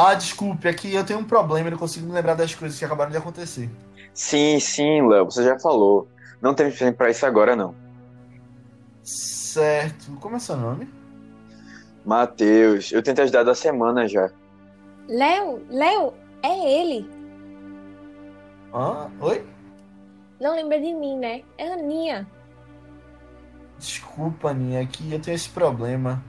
Ah, desculpe, aqui eu tenho um problema e não consigo me lembrar das coisas que acabaram de acontecer. Sim, sim, Léo, você já falou. Não tem tempo pra isso agora, não. Certo. Como é seu nome? Matheus, eu tentei ajudar da semana já. Léo, Léo, é ele. Ah, oi? Não lembra de mim, né? É a Aninha. Desculpa, Aninha, aqui eu tenho esse problema.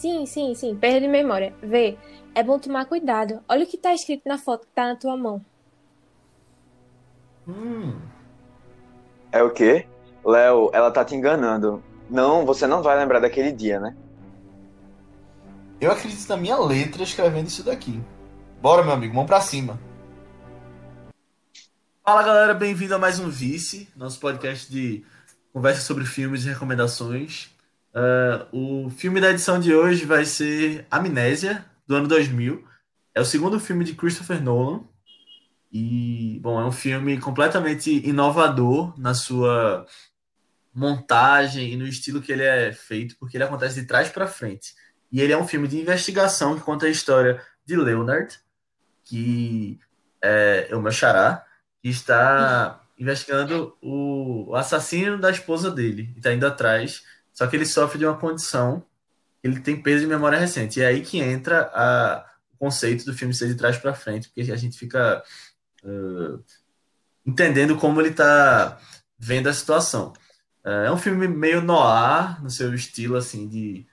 Sim, sim, sim. Perda de memória. Vê, é bom tomar cuidado. Olha o que tá escrito na foto que tá na tua mão. Hum. É o quê? Léo, ela tá te enganando. Não, você não vai lembrar daquele dia, né? Eu acredito na minha letra escrevendo isso daqui. Bora, meu amigo, vamos pra cima. Fala galera, bem-vindo a mais um Vice, nosso podcast de conversa sobre filmes e recomendações. Uh, o filme da edição de hoje vai ser Amnésia, do ano 2000. É o segundo filme de Christopher Nolan. E, bom, é um filme completamente inovador na sua montagem e no estilo que ele é feito, porque ele acontece de trás para frente. E ele é um filme de investigação que conta a história de Leonard, que é, é o meu xará, que está investigando o assassino da esposa dele, e está indo atrás só que ele sofre de uma condição, ele tem peso de memória recente. E é aí que entra a, o conceito do filme ser de trás para frente, porque a gente fica uh, entendendo como ele está vendo a situação. Uh, é um filme meio noir, no seu estilo, assim, de,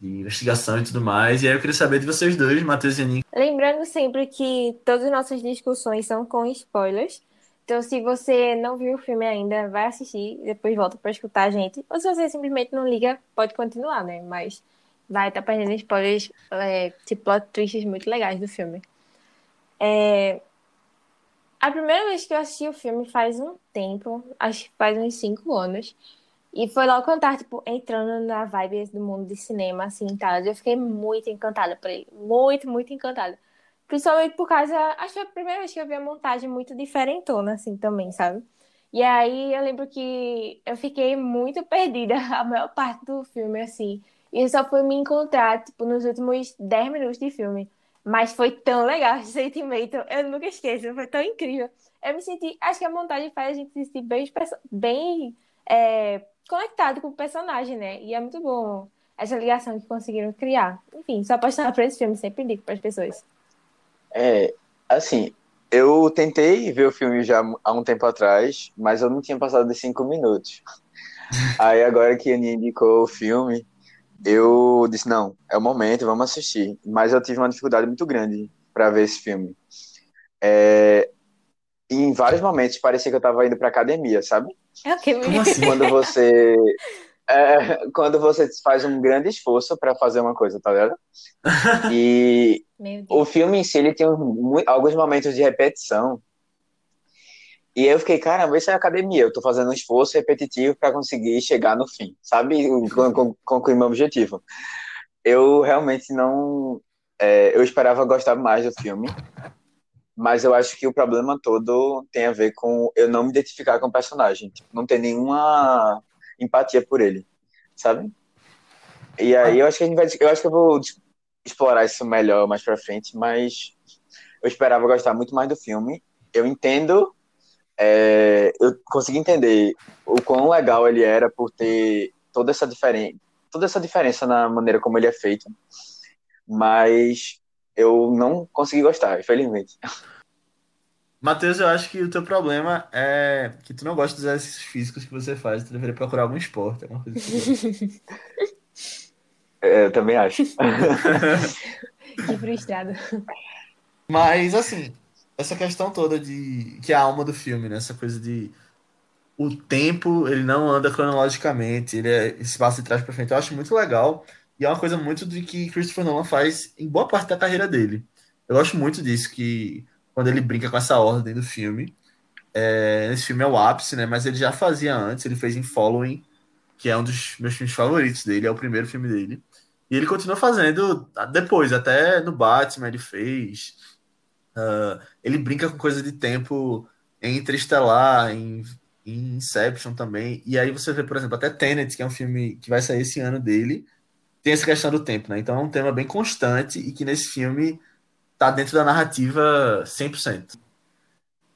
de investigação e tudo mais. E aí eu queria saber de vocês dois, Matheus e Anin. Lembrando sempre que todas as nossas discussões são com spoilers. Então, se você não viu o filme ainda, vai assistir, depois volta para escutar a gente. Ou se você simplesmente não liga, pode continuar, né? Mas vai estar tá perdendo spoilers, é, tipo plot twists muito legais do filme. É... A primeira vez que eu assisti o filme faz um tempo, acho que faz uns cinco anos. E foi logo quando eu tipo, entrando na vibe do mundo de cinema, assim, tal. Eu fiquei muito encantada por ele. Muito, muito encantada. Principalmente por causa. Acho que foi a primeira vez que eu vi a montagem muito diferentona, assim, também, sabe? E aí eu lembro que eu fiquei muito perdida a maior parte do filme, assim. E eu só fui me encontrar, tipo, nos últimos 10 minutos de filme. Mas foi tão legal esse sentimento. Eu nunca esqueço, foi tão incrível. Eu me senti. Acho que a montagem faz a gente se sentir bem, bem é, conectado com o personagem, né? E é muito bom essa ligação que conseguiram criar. Enfim, só apaixonada por esse filme, sempre digo para as pessoas. É, assim, eu tentei ver o filme já há um tempo atrás, mas eu não tinha passado de cinco minutos. Aí agora que a Aninha indicou o filme, eu disse, não, é o momento, vamos assistir. Mas eu tive uma dificuldade muito grande para ver esse filme. É, em vários momentos parecia que eu estava indo para academia, sabe? É o que Como assim? Quando você é, quando você faz um grande esforço para fazer uma coisa, tá ligado? E o filme em si, ele tem alguns momentos de repetição. E eu fiquei, caramba, isso é academia. Eu tô fazendo um esforço repetitivo para conseguir chegar no fim, sabe? Concluir meu objetivo. Eu realmente não. É, eu esperava gostar mais do filme, mas eu acho que o problema todo tem a ver com eu não me identificar com o personagem. Tipo, não ter nenhuma empatia por ele, sabe? E aí eu acho que a gente vai, eu acho que eu vou explorar isso melhor mais para frente, mas eu esperava gostar muito mais do filme. Eu entendo, é, eu consegui entender o quão legal ele era por ter toda essa diferença, toda essa diferença na maneira como ele é feito, mas eu não consegui gostar, infelizmente. Matheus, eu acho que o teu problema é que tu não gosta dos exercícios físicos que você faz. Tu deveria procurar algum esporte, alguma coisa assim. é, eu também acho. que frustrado. Mas, assim, essa questão toda de... Que é a alma do filme, né? Essa coisa de... O tempo, ele não anda cronologicamente. Ele, é, ele se passa de trás pra frente. Eu acho muito legal. E é uma coisa muito de que Christopher Nolan faz em boa parte da carreira dele. Eu gosto muito disso, que quando ele brinca com essa ordem do filme. É, esse filme é o ápice, né? Mas ele já fazia antes, ele fez em Following, que é um dos meus filmes favoritos dele, é o primeiro filme dele. E ele continua fazendo depois, até no Batman ele fez. Uh, ele brinca com coisa de tempo em Interestelar, em, em Inception também. E aí você vê, por exemplo, até Tenet, que é um filme que vai sair esse ano dele. tem essa questão do tempo, né? Então é um tema bem constante e que nesse filme tá dentro da narrativa 100%. Tá.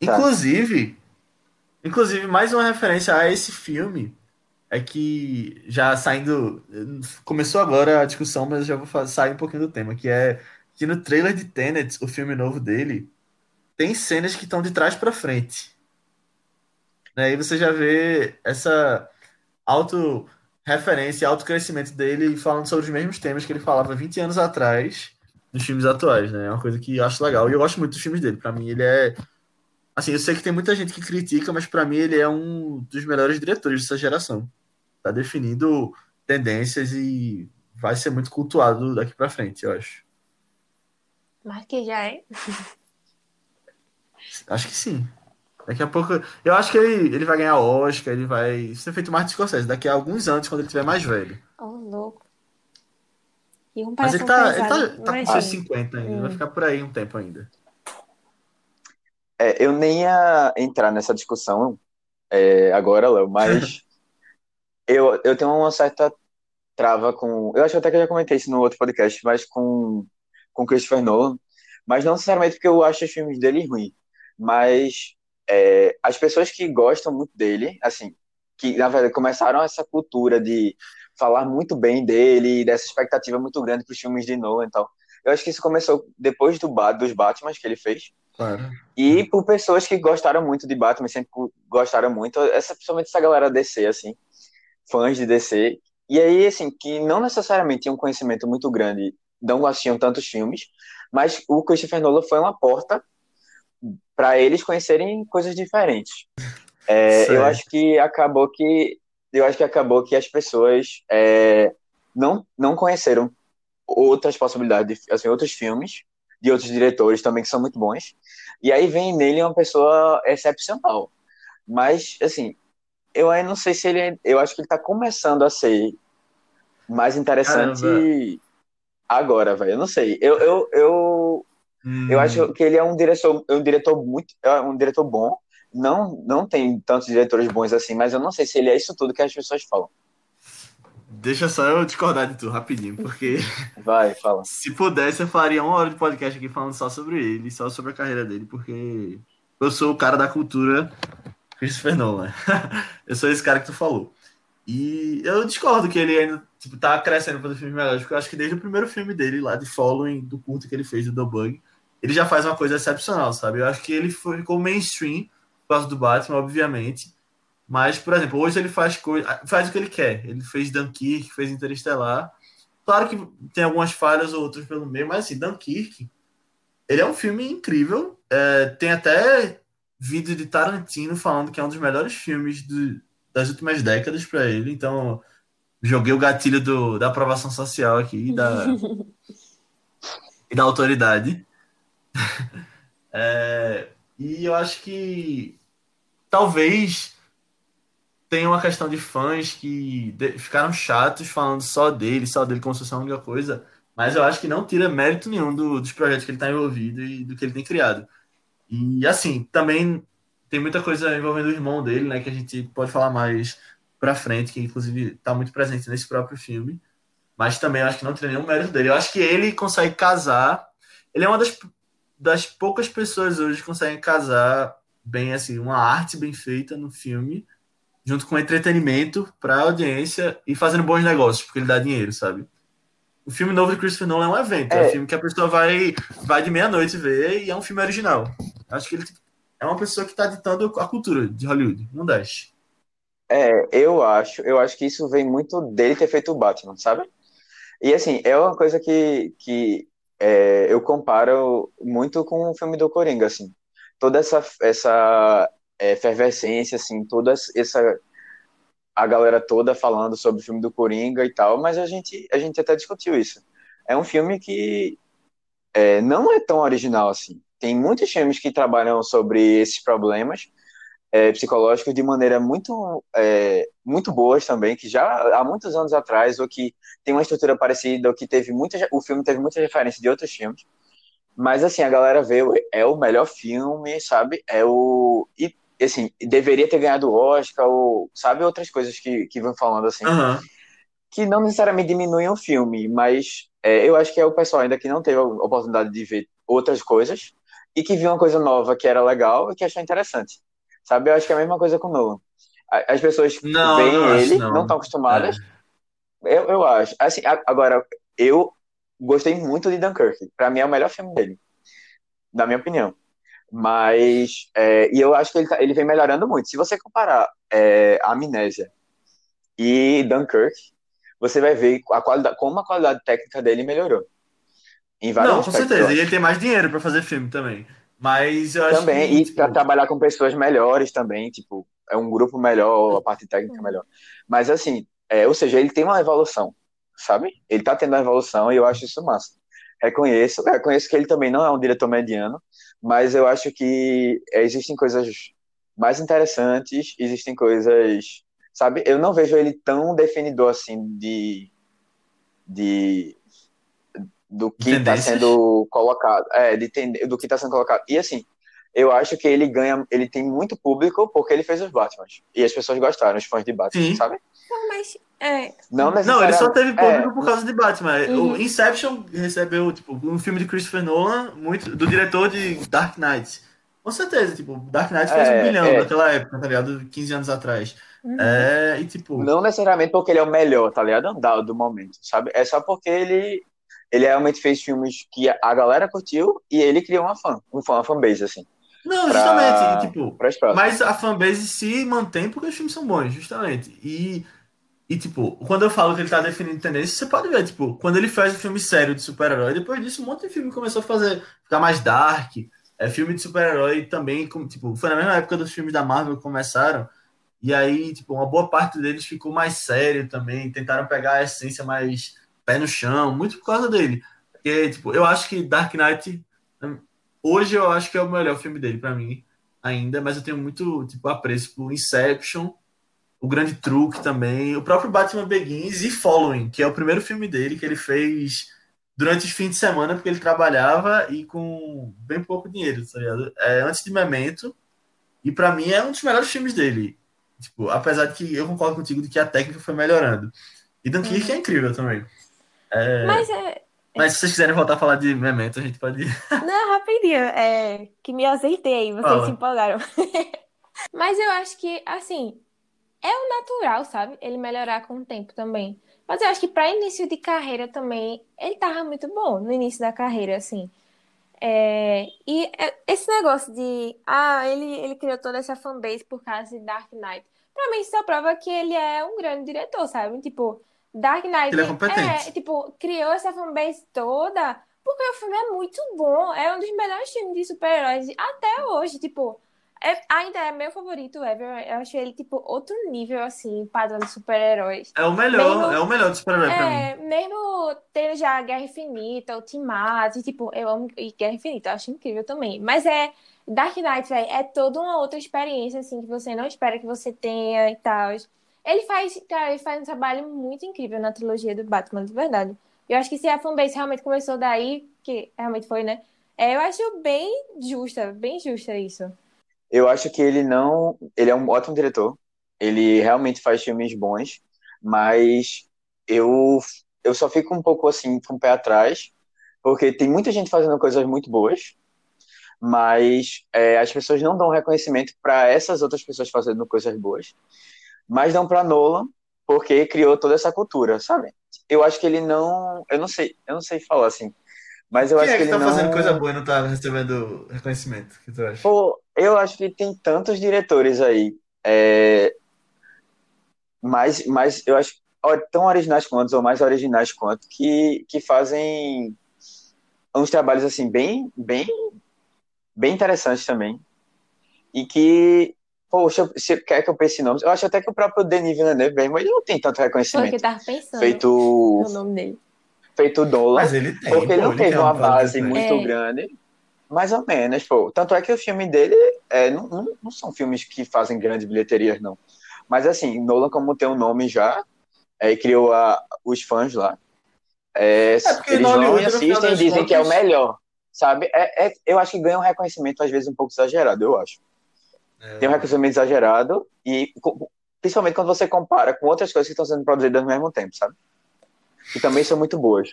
Inclusive, inclusive mais uma referência a esse filme é que já saindo começou agora a discussão, mas eu já vou sair um pouquinho do tema, que é que no trailer de Tenet, o filme novo dele, tem cenas que estão de trás para frente. Né? Aí você já vê essa auto referência, auto crescimento dele falando sobre os mesmos temas que ele falava 20 anos atrás nos filmes atuais, né? É uma coisa que eu acho legal. E eu gosto muito dos filmes dele. Para mim, ele é assim, eu sei que tem muita gente que critica, mas para mim ele é um dos melhores diretores dessa geração. Tá definindo tendências e vai ser muito cultuado daqui para frente, eu acho. Mas que já é. Acho que sim. Daqui a pouco. Eu acho que ele, ele vai ganhar Oscar, ele vai ser feito Martin Scorsese daqui a alguns anos, quando ele estiver mais velho. Oh, louco. E um Mas ele tá, ele tá, tá com seus 50 ainda, hum. vai ficar por aí um tempo ainda. É, eu nem ia entrar nessa discussão é, agora, Léo, mas eu, eu tenho uma certa trava com. Eu acho até que eu já comentei isso no outro podcast, mas com, com Christopher Nolan. Mas não necessariamente porque eu acho os filmes dele ruins, mas é, as pessoas que gostam muito dele, assim, que na verdade começaram essa cultura de falar muito bem dele, dessa expectativa muito grande para os filmes de Nolan e tal. Eu acho que isso começou depois do dos Batman que ele fez. Claro. E por pessoas que gostaram muito de Batman, sempre gostaram muito, essa, principalmente essa galera DC, assim, fãs de DC. E aí, assim, que não necessariamente tinham um conhecimento muito grande, não assistiam tantos filmes, mas o Christopher Nolan foi uma porta para eles conhecerem coisas diferentes. É, eu acho que acabou que eu acho que acabou que as pessoas é, não não conheceram outras possibilidades, de, assim, outros filmes de outros diretores também que são muito bons. E aí vem nele uma pessoa excepcional. Mas assim, eu aí não sei se ele, eu acho que ele está começando a ser mais interessante Caramba. agora, velho. Eu não sei. Eu, eu, eu Hum. Eu acho que ele é um diretor, um diretor muito, é um diretor bom. Não, não tem tantos diretores bons assim, mas eu não sei se ele é isso tudo que as pessoas falam. Deixa só eu discordar de tu rapidinho, porque. Vai, fala. Se pudesse, eu faria uma hora de podcast aqui falando só sobre ele, só sobre a carreira dele, porque eu sou o cara da cultura Christopher Nolan. eu sou esse cara que tu falou. E eu discordo que ele ainda tipo, tá crescendo para fazer filmes melhores, porque eu acho que desde o primeiro filme dele, lá de Following, do curto que ele fez, do The Bug, ele já faz uma coisa excepcional, sabe? Eu acho que ele foi, ficou mainstream por causa do Batman, obviamente. Mas, por exemplo, hoje ele faz coisa, faz o que ele quer. Ele fez Dunkirk, fez Interestelar. Claro que tem algumas falhas ou outras pelo meio, mas assim, Dunkirk, ele é um filme incrível. É, tem até vídeo de Tarantino falando que é um dos melhores filmes do, das últimas décadas para ele. Então, joguei o gatilho do, da aprovação social aqui da, e da autoridade. É, e eu acho que talvez tenha uma questão de fãs que ficaram chatos falando só dele, só dele como se fosse a única coisa, mas eu acho que não tira mérito nenhum do, dos projetos que ele está envolvido e do que ele tem criado. E assim, também tem muita coisa envolvendo o irmão dele, né, que a gente pode falar mais pra frente, que inclusive está muito presente nesse próprio filme. Mas também acho que não tem nenhum mérito dele. Eu acho que ele consegue casar. Ele é uma das das poucas pessoas hoje que conseguem casar bem assim, uma arte bem feita no filme, junto com entretenimento para a audiência e fazendo bons negócios, porque ele dá dinheiro, sabe? O filme novo de Christopher Nolan é um evento, é, é um filme que a pessoa vai, vai de meia-noite ver e é um filme original. Acho que ele é uma pessoa que está ditando a cultura de Hollywood, não deixe. É, eu acho, eu acho que isso vem muito dele ter feito o Batman, sabe? E assim, é uma coisa que, que é, eu comparo muito com o filme do Coringa, assim. Toda essa, essa é, efervescência, assim, toda essa... A galera toda falando sobre o filme do Coringa e tal, mas a gente, a gente até discutiu isso. É um filme que é, não é tão original assim. Tem muitos filmes que trabalham sobre esses problemas, é, psicológicos de maneira muito, é, muito boas também, que já há muitos anos atrás, ou que tem uma estrutura parecida, ou que teve muita, o filme teve muita referência de outros filmes. Mas assim, a galera vê, é o melhor filme, sabe? É o. E assim, deveria ter ganhado o Oscar, ou sabe, outras coisas que, que vão falando assim. Uhum. que não necessariamente diminuem o filme, mas é, eu acho que é o pessoal ainda que não teve a oportunidade de ver outras coisas e que viu uma coisa nova que era legal e que achou interessante. Sabe? Eu acho que é a mesma coisa com o Nolan. As pessoas não, veem não ele, acho, não estão acostumadas. É. Eu, eu acho. Assim, agora, eu gostei muito de Dunkirk. Para mim é o melhor filme dele, na minha opinião. Mas, é, e eu acho que ele, tá, ele vem melhorando muito. Se você comparar é, Amnésia e Dunkirk, você vai ver a qualidade, como a qualidade técnica dele melhorou. Em vários Não, com certeza. E ele tem mais dinheiro para fazer filme também. Mas eu acho também, que, e tipo... para trabalhar com pessoas melhores também, tipo, é um grupo melhor, a parte técnica é melhor. Mas assim, é, ou seja, ele tem uma evolução, sabe? Ele tá tendo uma evolução e eu acho isso massa. Reconheço, reconheço que ele também não é um diretor mediano, mas eu acho que existem coisas mais interessantes, existem coisas, sabe? Eu não vejo ele tão definidor assim de de do que está sendo colocado, é, de, do que está sendo colocado. E assim, eu acho que ele ganha, ele tem muito público porque ele fez os Batman. E as pessoas gostaram, os fãs de Batman, Sim. sabe? Não, mas. É... Não, não, ele só teve público é... por causa de Batman. Uhum. O Inception recebeu, tipo, um filme de Christopher Nolan, muito, do diretor de Dark Knight. Com certeza, tipo, Dark Knight fez é, um bilhão é... naquela época, tá ligado? 15 anos atrás. Uhum. É, e tipo. Não necessariamente porque ele é o melhor, tá ligado? Do, do momento, sabe? É só porque ele ele realmente fez filmes que a galera curtiu e ele criou uma fã, uma fanbase, assim. Não, pra... justamente, tipo, mas a fanbase se mantém porque os filmes são bons, justamente. E, e tipo, quando eu falo que ele tá definindo tendência, você pode ver, tipo, quando ele faz um filme sério de super-herói, depois disso um monte de filme começou a fazer, ficar mais dark, é, filme de super-herói também, como, tipo, foi na mesma época dos filmes da Marvel que começaram, e aí, tipo, uma boa parte deles ficou mais sério também, tentaram pegar a essência mais pé no chão, muito por causa dele. Porque, tipo, eu acho que Dark Knight, hoje eu acho que é o melhor filme dele para mim ainda, mas eu tenho muito, tipo, apreço por Inception, O Grande Truque também, o próprio Batman Begins e Following, que é o primeiro filme dele que ele fez durante os fins de semana, porque ele trabalhava e com bem pouco dinheiro, tá ligado? É, antes de Memento, e para mim é um dos melhores filmes dele. Tipo, apesar de que eu concordo contigo de que a técnica foi melhorando. E Dunkirk uhum. é incrível também. É... Mas é. Mas se vocês quiserem voltar a falar de Memento, a gente pode. Não, rapidinho. É... Que me acertei aí, vocês Fala. se empolgaram. Mas eu acho que, assim, é o natural, sabe? Ele melhorar com o tempo também. Mas eu acho que para início de carreira também, ele tava muito bom no início da carreira, assim. É... E é, esse negócio de, ah, ele, ele criou toda essa fanbase por causa de Dark Knight. Pra mim, isso prova que ele é um grande diretor, sabe? Tipo, Dark Knight Ele é competente. É, tipo, criou essa fanbase toda porque o filme é muito bom. É um dos melhores filmes de super-heróis até hoje. Tipo, é, ainda é meu favorito ever. Eu acho ele, tipo, outro nível, assim, padrão de super-heróis. É o melhor, mesmo, é o melhor de super-herói é, pra mim. Mesmo tendo já Guerra Infinita, Ultimato, tipo, eu amo e Guerra Infinita, eu acho incrível também. Mas é. Dark Knight, véio, é toda uma outra experiência, assim, que você não espera que você tenha e tal. Ele faz, ele faz um trabalho muito incrível na trilogia do Batman, de verdade. Eu acho que se a fanbase realmente começou daí, que realmente foi, né? É, eu acho bem justa, bem justa isso. Eu acho que ele não. Ele é um ótimo diretor. Ele realmente faz filmes bons, mas eu, eu só fico um pouco assim, com o pé atrás, porque tem muita gente fazendo coisas muito boas, mas é, as pessoas não dão reconhecimento para essas outras pessoas fazendo coisas boas mas não para Nolan, porque criou toda essa cultura, sabe? Eu acho que ele não, eu não sei, eu não sei falar assim, mas eu Quem acho é que, que ele tá não fazendo coisa boa e não tá recebendo reconhecimento, que tu acha? Pô, eu acho que tem tantos diretores aí, é... mas, mas eu acho tão originais quanto ou mais originais quanto que, que fazem uns trabalhos assim bem bem bem interessantes também e que Poxa, você quer que eu pense em nomes? Eu acho até que o próprio Denis Villeneuve mesmo, ele não tem tanto reconhecimento. Foi que tava pensando feito o nome dele. Feito o Dolan. Mas ele tem. Porque pô, ele não ele teve uma base né? muito é. grande. Mais ou menos, pô. Tanto é que o filme dele é, não, não, não são filmes que fazem grandes bilheterias, não. Mas assim, Nolan, como tem um nome já, é, criou a, os fãs lá. É, é eles vão e assistem e dizem contas... que é o melhor. Sabe? É, é, eu acho que ganha um reconhecimento, às vezes, um pouco exagerado, eu acho. É. Tem um reconhecimento exagerado e principalmente quando você compara com outras coisas que estão sendo produzidas ao mesmo tempo, sabe? Que também são muito boas.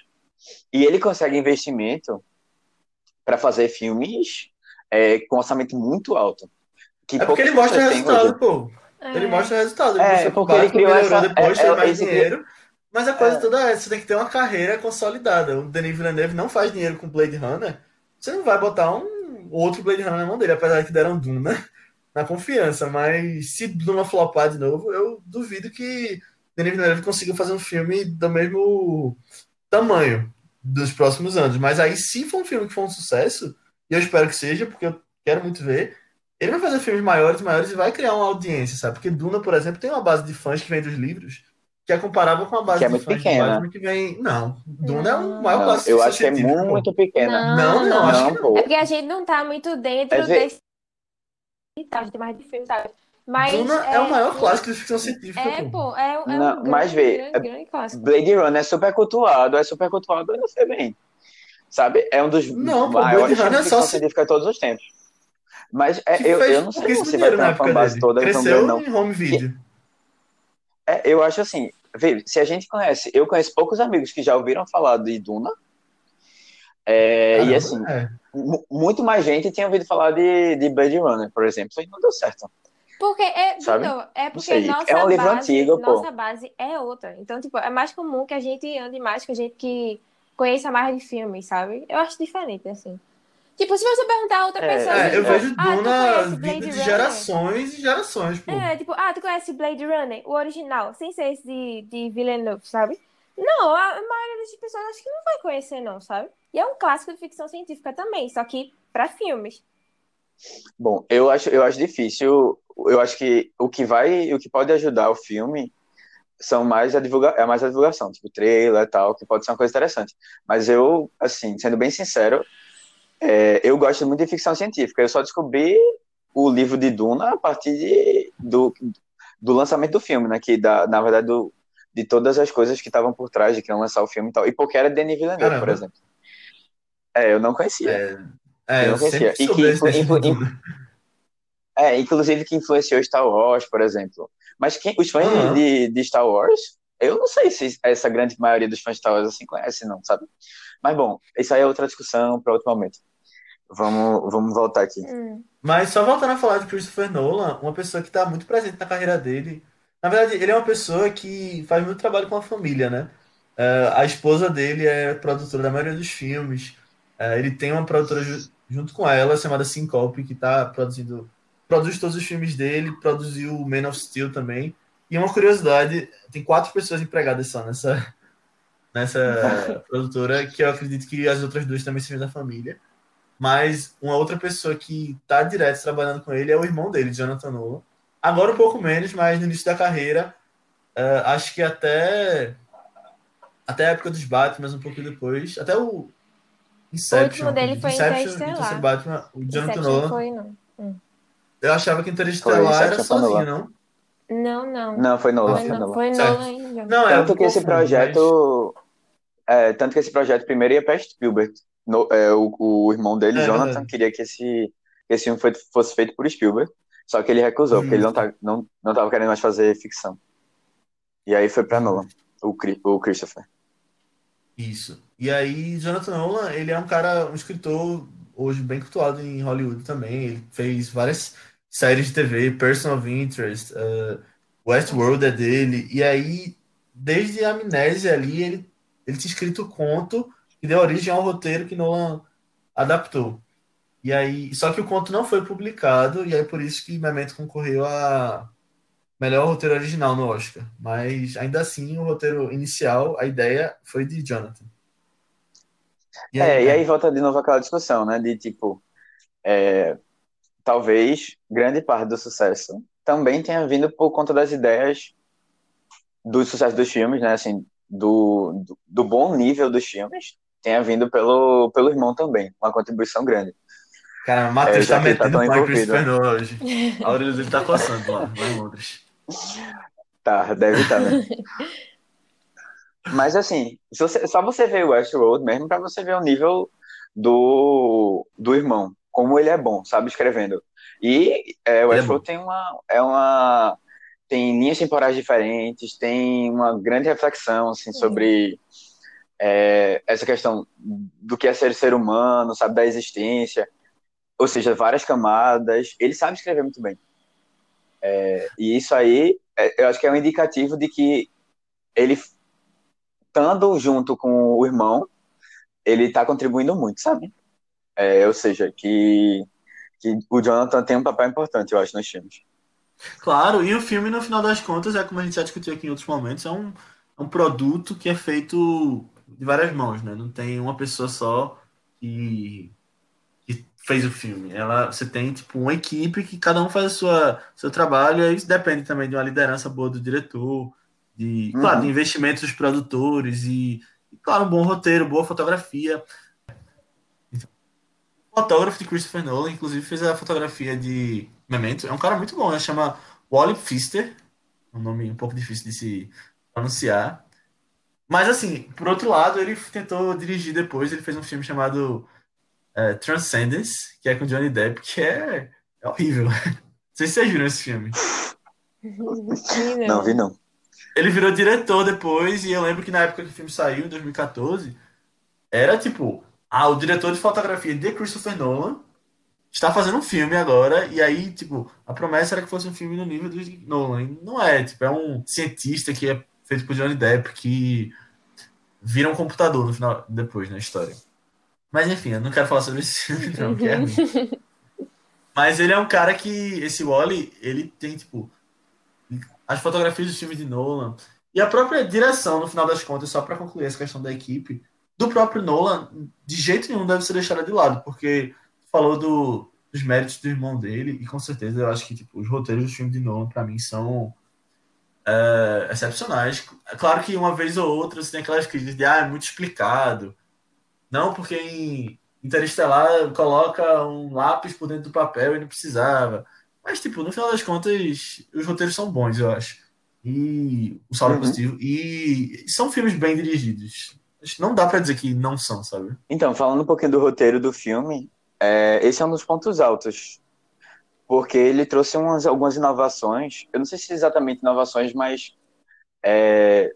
E ele consegue investimento para fazer filmes é, com orçamento muito alto. Que é porque ele mostra o resultado, pô. É. Ele mostra o resultado. É, você porque ele criou essa... depois, é, tem mais dinheiro. Mas a coisa é. toda é, você tem que ter uma carreira consolidada. O Denis Villeneuve não faz dinheiro com Blade Runner. Você não vai botar um outro Blade Runner na mão dele, apesar de que deram Duna na confiança. Mas se Duna flopar de novo, eu duvido que Denis Villeneuve consiga fazer um filme do mesmo tamanho dos próximos anos. Mas aí, se for um filme que for um sucesso, e eu espero que seja, porque eu quero muito ver, ele vai fazer filmes maiores, maiores e vai criar uma audiência, sabe? Porque Duna, por exemplo, tem uma base de fãs que vem dos livros que é comparável com a base que é muito pequena. que vem. Não, Duna é o maior clássico. Eu acho que é muito pequena. Não, não, não, acho não, que não. É porque a gente não tá muito dentro é desse. A gente tem mais de filme, sabe? Mas Duna é, é, o maior clássico de ficção científica. É, pô, é, é não, um grande, mas vê, grande, grande clássico. Blade Runner é super cultuado, é super cultuado, eu não sei bem. Sabe? É um dos não, pô, maiores filmes é de ficção científica de todos os tempos. Mas é, eu, eu não sei se vai ter uma fanbase toda. Cresceu não. em home video. É, eu acho assim, vê, se a gente conhece, eu conheço poucos amigos que já ouviram falar de Duna. É, Caramba, e assim, é. Muito mais gente tinha ouvido falar de, de Blade Runner, por exemplo, e não deu certo. Porque é, Sabe? é porque nossa, é um livro base, antigo, nossa base é outra. Então, tipo, é mais comum que a gente ande mais com a gente que conheça mais de filmes, sabe? Eu acho diferente, assim. Tipo, se você perguntar a outra é, pessoa. É, eu vejo ah, Duna vindo de gerações e gerações, pô. É, tipo, ah, tu conhece Blade Runner, o original, sem ser esse de, de Villeneuve, sabe? Não, a maioria das pessoas acho que não vai conhecer, não, sabe? E é um clássico de ficção científica também, só que para filmes. Bom, eu acho, eu acho difícil. Eu acho que o que vai, o que pode ajudar o filme são mais a divulga, é mais a divulgação, tipo trailer e tal, que pode ser uma coisa interessante. Mas eu, assim, sendo bem sincero, é, eu gosto muito de ficção científica. Eu só descobri o livro de Duna a partir de, do, do lançamento do filme, né? Que da, na verdade do, de todas as coisas que estavam por trás de que iam lançar o filme e tal. E porque era Denis Villeneuve, Caramba. por exemplo. É, eu não conhecia. É, é eu não conhecia. E que, influ, influ, é, inclusive que influenciou Star Wars, por exemplo. Mas quem, os fãs uhum. de, de Star Wars, eu não sei se essa grande maioria dos fãs de Star Wars assim conhece, não, sabe? Mas bom, isso aí é outra discussão para outro momento. Vamos, vamos voltar aqui. Hum. Mas só voltando a falar de Christopher Nolan, uma pessoa que está muito presente na carreira dele. Na verdade, ele é uma pessoa que faz muito trabalho com a família, né? Uh, a esposa dele é produtora da maioria dos filmes. Uh, ele tem uma produtora ju junto com ela chamada Syncope, que está produzindo. Produz todos os filmes dele, produziu Man of Steel também. E uma curiosidade, tem quatro pessoas empregadas só nessa, nessa produtora, que eu acredito que as outras duas também sejam da família. Mas uma outra pessoa que está direto trabalhando com ele é o irmão dele, Jonathan Nolan. Agora um pouco menos, mas no início da carreira, uh, acho que até até a época dos Batman, um pouco depois, até o Inception. O último dele foi Inception, Interestelar. Batman, o Jonathan Nolan. Foi, não. Hum. Eu achava que Interestelar era sozinho, não? Não, não. Não, foi Nolan. Foi, não, foi Nolan ainda. Não, é tanto que esse projeto. Mas... É, tanto que esse projeto primeiro ia para Spielberg. No, é, o, o, irmão dele, é, Jonathan, queria que esse, esse filme foi, fosse feito por Spielberg, só que ele recusou, porque ele não, tá, não, não tava querendo mais fazer ficção. E aí foi pra Nolan, o, o Christopher. Isso. E aí, Jonathan Nolan, ele é um cara, um escritor hoje bem cultuado em Hollywood também. Ele fez várias séries de TV, Person of Interest, uh, Westworld é dele. E aí, desde a Amnésia ali, ele, ele tinha escrito conto que deu origem ao roteiro que Nolan adaptou. E aí, só que o conto não foi publicado, e aí por isso que Memento concorreu a melhor roteiro original no Oscar. Mas ainda assim, o roteiro inicial, a ideia foi de Jonathan. E aí, é, e aí volta de novo aquela discussão, né? De tipo, é, talvez grande parte do sucesso também tenha vindo por conta das ideias do sucesso dos filmes, né? Assim, do, do, do bom nível dos filmes tenha vindo pelo, pelo irmão também, uma contribuição grande. Cara, o Matheus é, tá, metendo tá em Christopher Nolan hoje. A orelha dele tá coçando lá, lá em Londres. Tá, deve estar, tá, né? Mas assim, você, só você ver o Westworld mesmo para você ver o nível do, do irmão, como ele é bom, sabe, escrevendo. E é, o é Westworld é tem uma, é uma tem linhas temporais diferentes, tem uma grande reflexão assim, sobre é, essa questão do que é ser ser humano, sabe, da existência, ou seja, várias camadas. Ele sabe escrever muito bem. É, e isso aí, é, eu acho que é um indicativo de que ele, estando junto com o irmão, ele está contribuindo muito, sabe? É, ou seja, que, que o Jonathan tem um papel importante, eu acho, nos filmes. Claro, e o filme, no final das contas, é como a gente já discutiu aqui em outros momentos, é um, é um produto que é feito de várias mãos, né? Não tem uma pessoa só que, que fez o filme. Ela, você tem tipo uma equipe que cada um faz o sua, seu trabalho, e isso depende também de uma liderança boa do diretor, de, uhum. claro, de investimentos dos produtores e, e, claro, um bom roteiro, boa fotografia. O fotógrafo de Christopher Nolan, inclusive, fez a fotografia de Memento. É um cara muito bom, né? Chama Wally Pfister. Um nome um pouco difícil de se pronunciar. Mas, assim, por outro lado, ele tentou dirigir depois. Ele fez um filme chamado é, Transcendence, que é com Johnny Depp, que é, é horrível. Não sei se vocês viram esse filme. Não, vi não. Ele virou diretor depois, e eu lembro que na época que o filme saiu, em 2014, era tipo, ah, o diretor de fotografia de Christopher Nolan está fazendo um filme agora, e aí, tipo, a promessa era que fosse um filme no nível do Nolan. E não é, tipo, é um cientista que é feito por Johnny Depp, que vira um computador no final, depois na história. Mas enfim, eu não quero falar sobre esse filme, não, que é ruim. Mas ele é um cara que, esse Wally, ele tem, tipo, as fotografias do filme de Nolan e a própria direção, no final das contas, só para concluir essa questão da equipe, do próprio Nolan, de jeito nenhum deve ser deixada de lado, porque falou do, dos méritos do irmão dele, e com certeza eu acho que tipo, os roteiros do filme de Nolan, para mim, são é, excepcionais. É claro que uma vez ou outra você tem aquelas críticas de ah, é muito explicado. Não, porque em Interestelar coloca um lápis por dentro do papel e não precisava. Mas, tipo, no final das contas, os roteiros são bons, eu acho. E o saldo é uhum. positivo. E são filmes bem dirigidos. Não dá para dizer que não são, sabe? Então, falando um pouquinho do roteiro do filme, é, esse é um dos pontos altos porque ele trouxe umas, algumas inovações. Eu não sei se exatamente inovações, mas é,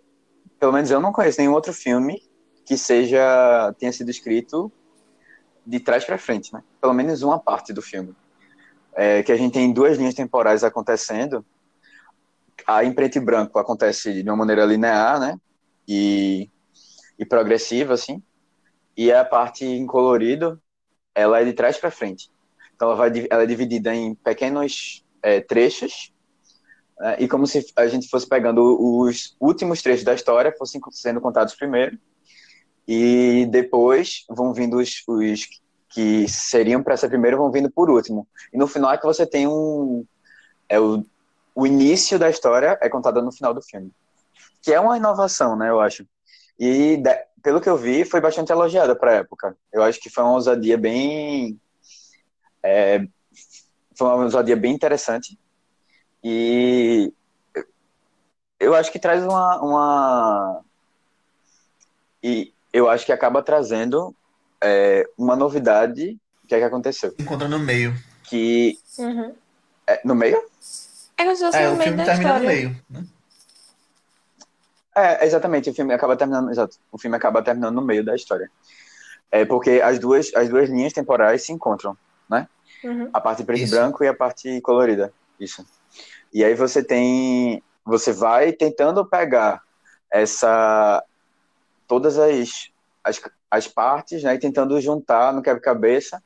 pelo menos eu não conheço nenhum outro filme que seja tenha sido escrito de trás para frente, né? Pelo menos uma parte do filme, é, que a gente tem duas linhas temporais acontecendo. A em preto e branco acontece de uma maneira linear, né? E, e progressiva, assim. E a parte em colorido, ela é de trás para frente. Então ela, vai, ela é dividida em pequenos é, trechos, né, e como se a gente fosse pegando os últimos trechos da história, fossem sendo contados primeiro, e depois vão vindo os, os que seriam para ser primeiro, vão vindo por último. E no final é que você tem um. É o, o início da história é contada no final do filme. Que é uma inovação, né, eu acho. E, pelo que eu vi, foi bastante elogiada para a época. Eu acho que foi uma ousadia bem é, foi uma ousadia bem interessante. E eu acho que traz uma, uma. E eu acho que acaba trazendo é, uma novidade. O que é que aconteceu? Encontra no meio. Que. Uhum. É, no meio? É como se fosse é, no o filme termina história. no meio, né? É, exatamente, o filme acaba terminando, exato, o filme acaba terminando no meio da história. É porque as duas, as duas linhas temporais se encontram né? Uhum. A parte preto Isso. e branco e a parte colorida. Isso. E aí você tem. Você vai tentando pegar essa. Todas as, as, as partes, né? E tentando juntar no quebra-cabeça.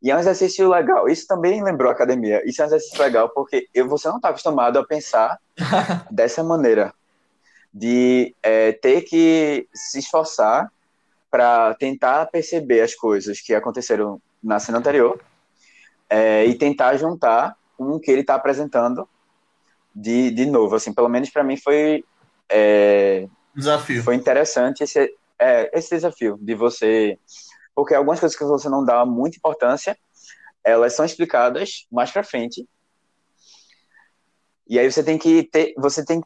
E é um exercício legal. Isso também lembrou a academia. Isso é um exercício legal porque eu, você não está acostumado a pensar dessa maneira. De é, ter que se esforçar para tentar perceber as coisas que aconteceram na cena anterior é, e tentar juntar com o que ele está apresentando de, de novo. Assim, pelo menos para mim foi é, desafio. Foi interessante esse, é, esse desafio de você, porque algumas coisas que você não dá muita importância, elas são explicadas mais para frente. E aí você tem que ter, você tem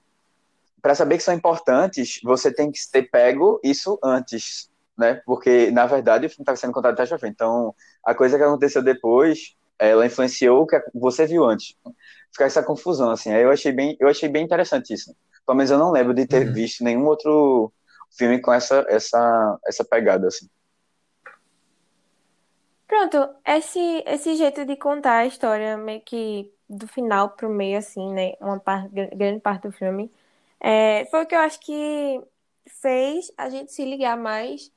para saber que são importantes, você tem que ter pego isso antes, né? Porque na verdade o filme está sendo contado até para frente. Então, a coisa que aconteceu depois ela influenciou o que você viu antes. ficar essa confusão, assim. Aí eu achei bem, eu achei bem interessante isso. Pelo menos eu não lembro de ter uhum. visto nenhum outro filme com essa, essa, essa pegada, assim. Pronto, esse, esse jeito de contar a história, meio que do final pro meio, assim, né? Uma parte, grande parte do filme, é, foi o que eu acho que fez a gente se ligar mais,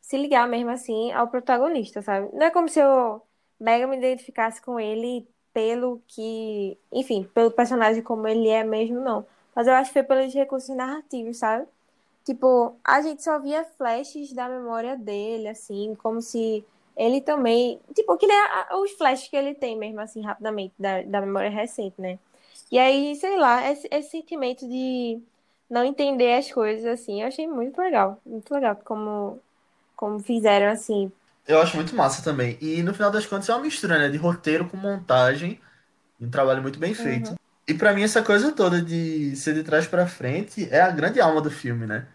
se ligar mesmo assim ao protagonista, sabe? Não é como se eu mega me identificasse com ele pelo que, enfim, pelo personagem como ele é mesmo, não. Mas eu acho que foi pelos recursos narrativos, sabe? Tipo, a gente só via flashes da memória dele, assim, como se ele também. Tipo, que nem os flashes que ele tem mesmo, assim, rapidamente, da, da memória recente, né? E aí, sei lá, esse, esse sentimento de não entender as coisas, assim, eu achei muito legal. Muito legal como, como fizeram, assim. Eu acho muito massa também. E no final das contas é uma mistura, né? De roteiro com montagem. Um trabalho muito bem feito. Uhum. E para mim essa coisa toda de ser de trás para frente é a grande alma do filme, né?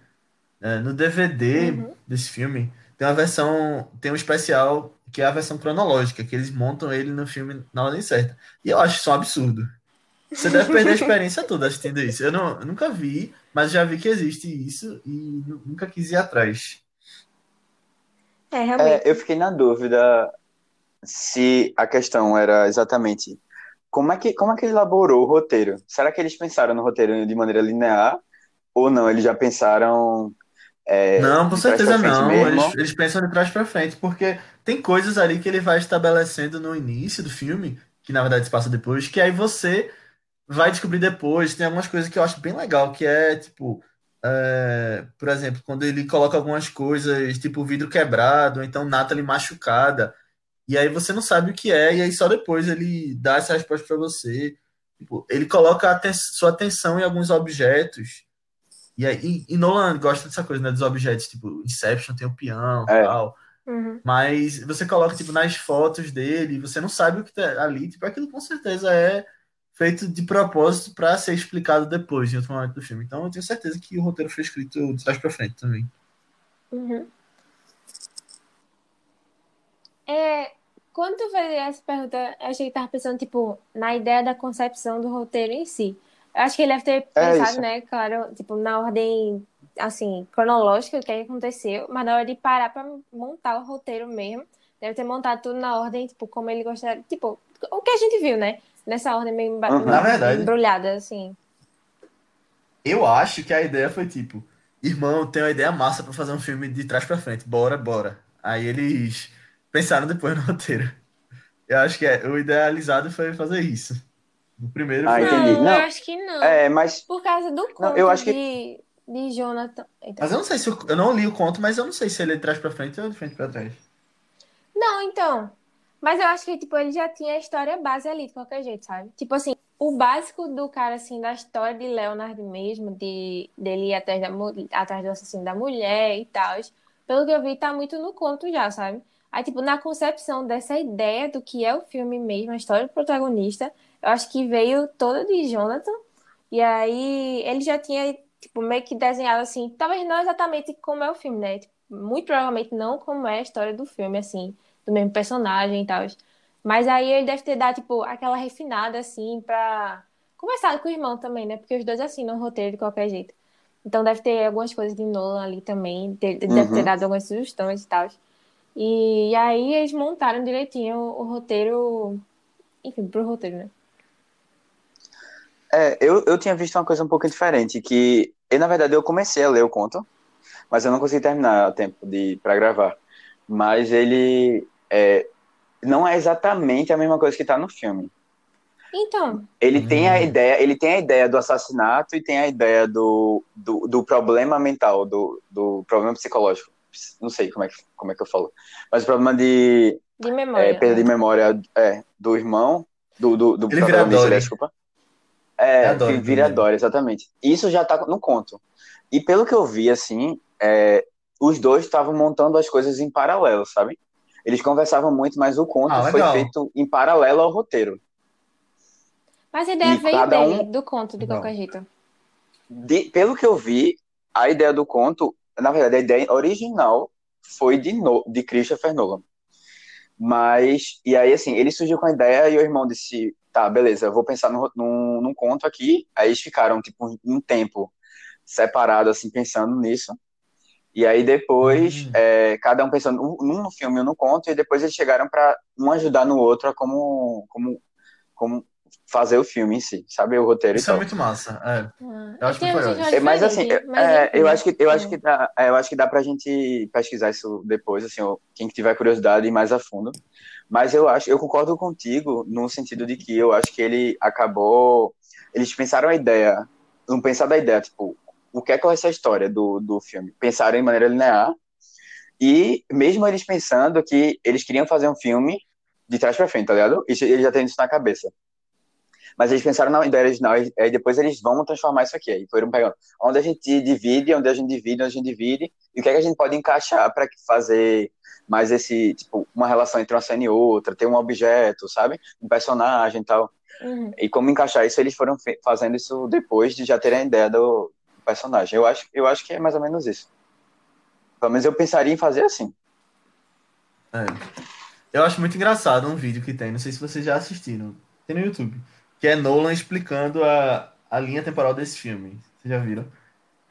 É, no DVD uhum. desse filme tem uma versão, tem um especial que é a versão cronológica, que eles montam ele no filme na ordem certa. E eu acho isso um absurdo. Você deve perder a experiência toda assistindo isso. Eu, não, eu nunca vi, mas já vi que existe isso e nunca quis ir atrás. É, realmente. É, eu fiquei na dúvida se a questão era exatamente como é que, como é que ele elaborou o roteiro? Será que eles pensaram no roteiro de maneira linear? Ou não? Eles já pensaram. É, não, com certeza não. Eles, eles, pensam de trás para frente, porque tem coisas ali que ele vai estabelecendo no início do filme, que na verdade se passa depois, que aí você vai descobrir depois. Tem algumas coisas que eu acho bem legal, que é tipo. É, por exemplo, quando ele coloca algumas coisas, tipo vidro quebrado, ou então Natalie machucada. E aí você não sabe o que é, e aí só depois ele dá essa resposta para você. Tipo, ele coloca aten sua atenção em alguns objetos. E aí, e, e Nolan gosta dessa coisa, né? Dos objetos, tipo, Inception tem o peão e é. tal. Uhum. Mas você coloca, tipo, nas fotos dele, você não sabe o que tá ali. Tipo, aquilo com certeza é feito de propósito para ser explicado depois, em outro momento do filme. Então eu tenho certeza que o roteiro foi escrito de trás para frente também. Uhum. É, quando tu fez essa pergunta, eu achei que tava pensando, tipo, na ideia da concepção do roteiro em si. Eu acho que ele deve ter é pensado, né, claro, tipo, na ordem, assim, cronológica, o que, é que aconteceu, mas na hora de parar pra montar o roteiro mesmo, deve ter montado tudo na ordem, tipo, como ele gostaria, tipo, o que a gente viu, né? Nessa ordem meio uhum. na verdade, embrulhada, assim. Eu acho que a ideia foi, tipo, irmão, tem uma ideia massa para fazer um filme de trás para frente, bora, bora. Aí eles pensaram depois no roteiro. Eu acho que é, o idealizado foi fazer isso. O primeiro ah, foi... entendi. Não, não, eu acho que não. É, mas... Por causa do conto não, eu acho de, que... de Jonathan. Então. Mas eu não sei se... Eu, eu não li o conto, mas eu não sei se ele é de trás pra frente ou de frente pra trás. Não, então... Mas eu acho que, tipo, ele já tinha a história base ali, de qualquer jeito, sabe? Tipo assim, o básico do cara, assim, da história de Leonard mesmo, de dele ir atrás, da, atrás do assassino da mulher e tal, pelo que eu vi, tá muito no conto já, sabe? Aí, tipo, na concepção dessa ideia do que é o filme mesmo, a história do protagonista, eu acho que veio toda de Jonathan. E aí ele já tinha, tipo, meio que desenhado assim, talvez não exatamente como é o filme, né? Tipo, muito provavelmente não como é a história do filme, assim, do mesmo personagem e tal. Mas aí ele deve ter dado, tipo, aquela refinada, assim, pra. Conversado com o irmão também, né? Porque os dois assinam o roteiro de qualquer jeito. Então deve ter algumas coisas de Nolan ali também. Deve ter uhum. dado algumas sugestões e tal. E, aí eles montaram direitinho o, o roteiro, enfim, pro roteiro, né? É, eu, eu tinha visto uma coisa um pouco diferente, que eu, na verdade, eu comecei a ler o conto, mas eu não consegui terminar a tempo de para gravar. Mas ele é, não é exatamente a mesma coisa que está no filme. Então. Ele hum. tem a ideia, ele tem a ideia do assassinato e tem a ideia do, do, do problema mental, do, do problema psicológico não sei como é que, como é que eu falo, mas o problema de, de memória, é, perda de memória é, do irmão, do, do, do protagonista, desculpa. É, é Dory, vira Dory, exatamente. Isso já tá no conto. E pelo que eu vi, assim, é, os dois estavam montando as coisas em paralelo, sabe? Eles conversavam muito, mas o conto ah, foi feito em paralelo ao roteiro. Mas a ideia e veio dele, um... do conto, de qualquer jeito. De, pelo que eu vi, a ideia do conto na verdade, a ideia original foi de, no, de Christopher Nolan. Mas, e aí, assim, ele surgiu com a ideia e o irmão disse, tá, beleza, eu vou pensar num, num, num conto aqui. Aí eles ficaram, tipo, um tempo separado, assim, pensando nisso. E aí depois, uhum. é, cada um pensando um no filme e um no conto, e depois eles chegaram para um ajudar no outro a como, como, como fazer o filme em si, sabe? O roteiro Isso é muito massa. É. Ah, eu acho que foi é, Mas assim, é, eu acho que eu acho que dá, é, eu acho que dá pra gente pesquisar isso depois, assim, quem tiver curiosidade ir mais a fundo. Mas eu acho, eu concordo contigo no sentido de que eu acho que ele acabou, eles pensaram a ideia, não pensaram a ideia, tipo, o que é que vai ser a história do, do filme? Pensaram em maneira linear e mesmo eles pensando que eles queriam fazer um filme de trás para frente, tá ligado? Eles já têm isso na cabeça. Mas eles pensaram na ideia original e aí depois eles vão transformar isso aqui. Aí foram pegando onde a gente divide, onde a gente divide, onde a gente divide, e o que é que a gente pode encaixar para fazer mais esse, tipo, uma relação entre uma cena e outra, ter um objeto, sabe? Um personagem e tal. Uhum. E como encaixar isso, eles foram fazendo isso depois de já terem a ideia do personagem. Eu acho, eu acho que é mais ou menos isso. Pelo menos eu pensaria em fazer assim. É. Eu acho muito engraçado um vídeo que tem, não sei se vocês já assistiram, tem no YouTube que é Nolan explicando a, a linha temporal desse filme. Vocês já viram?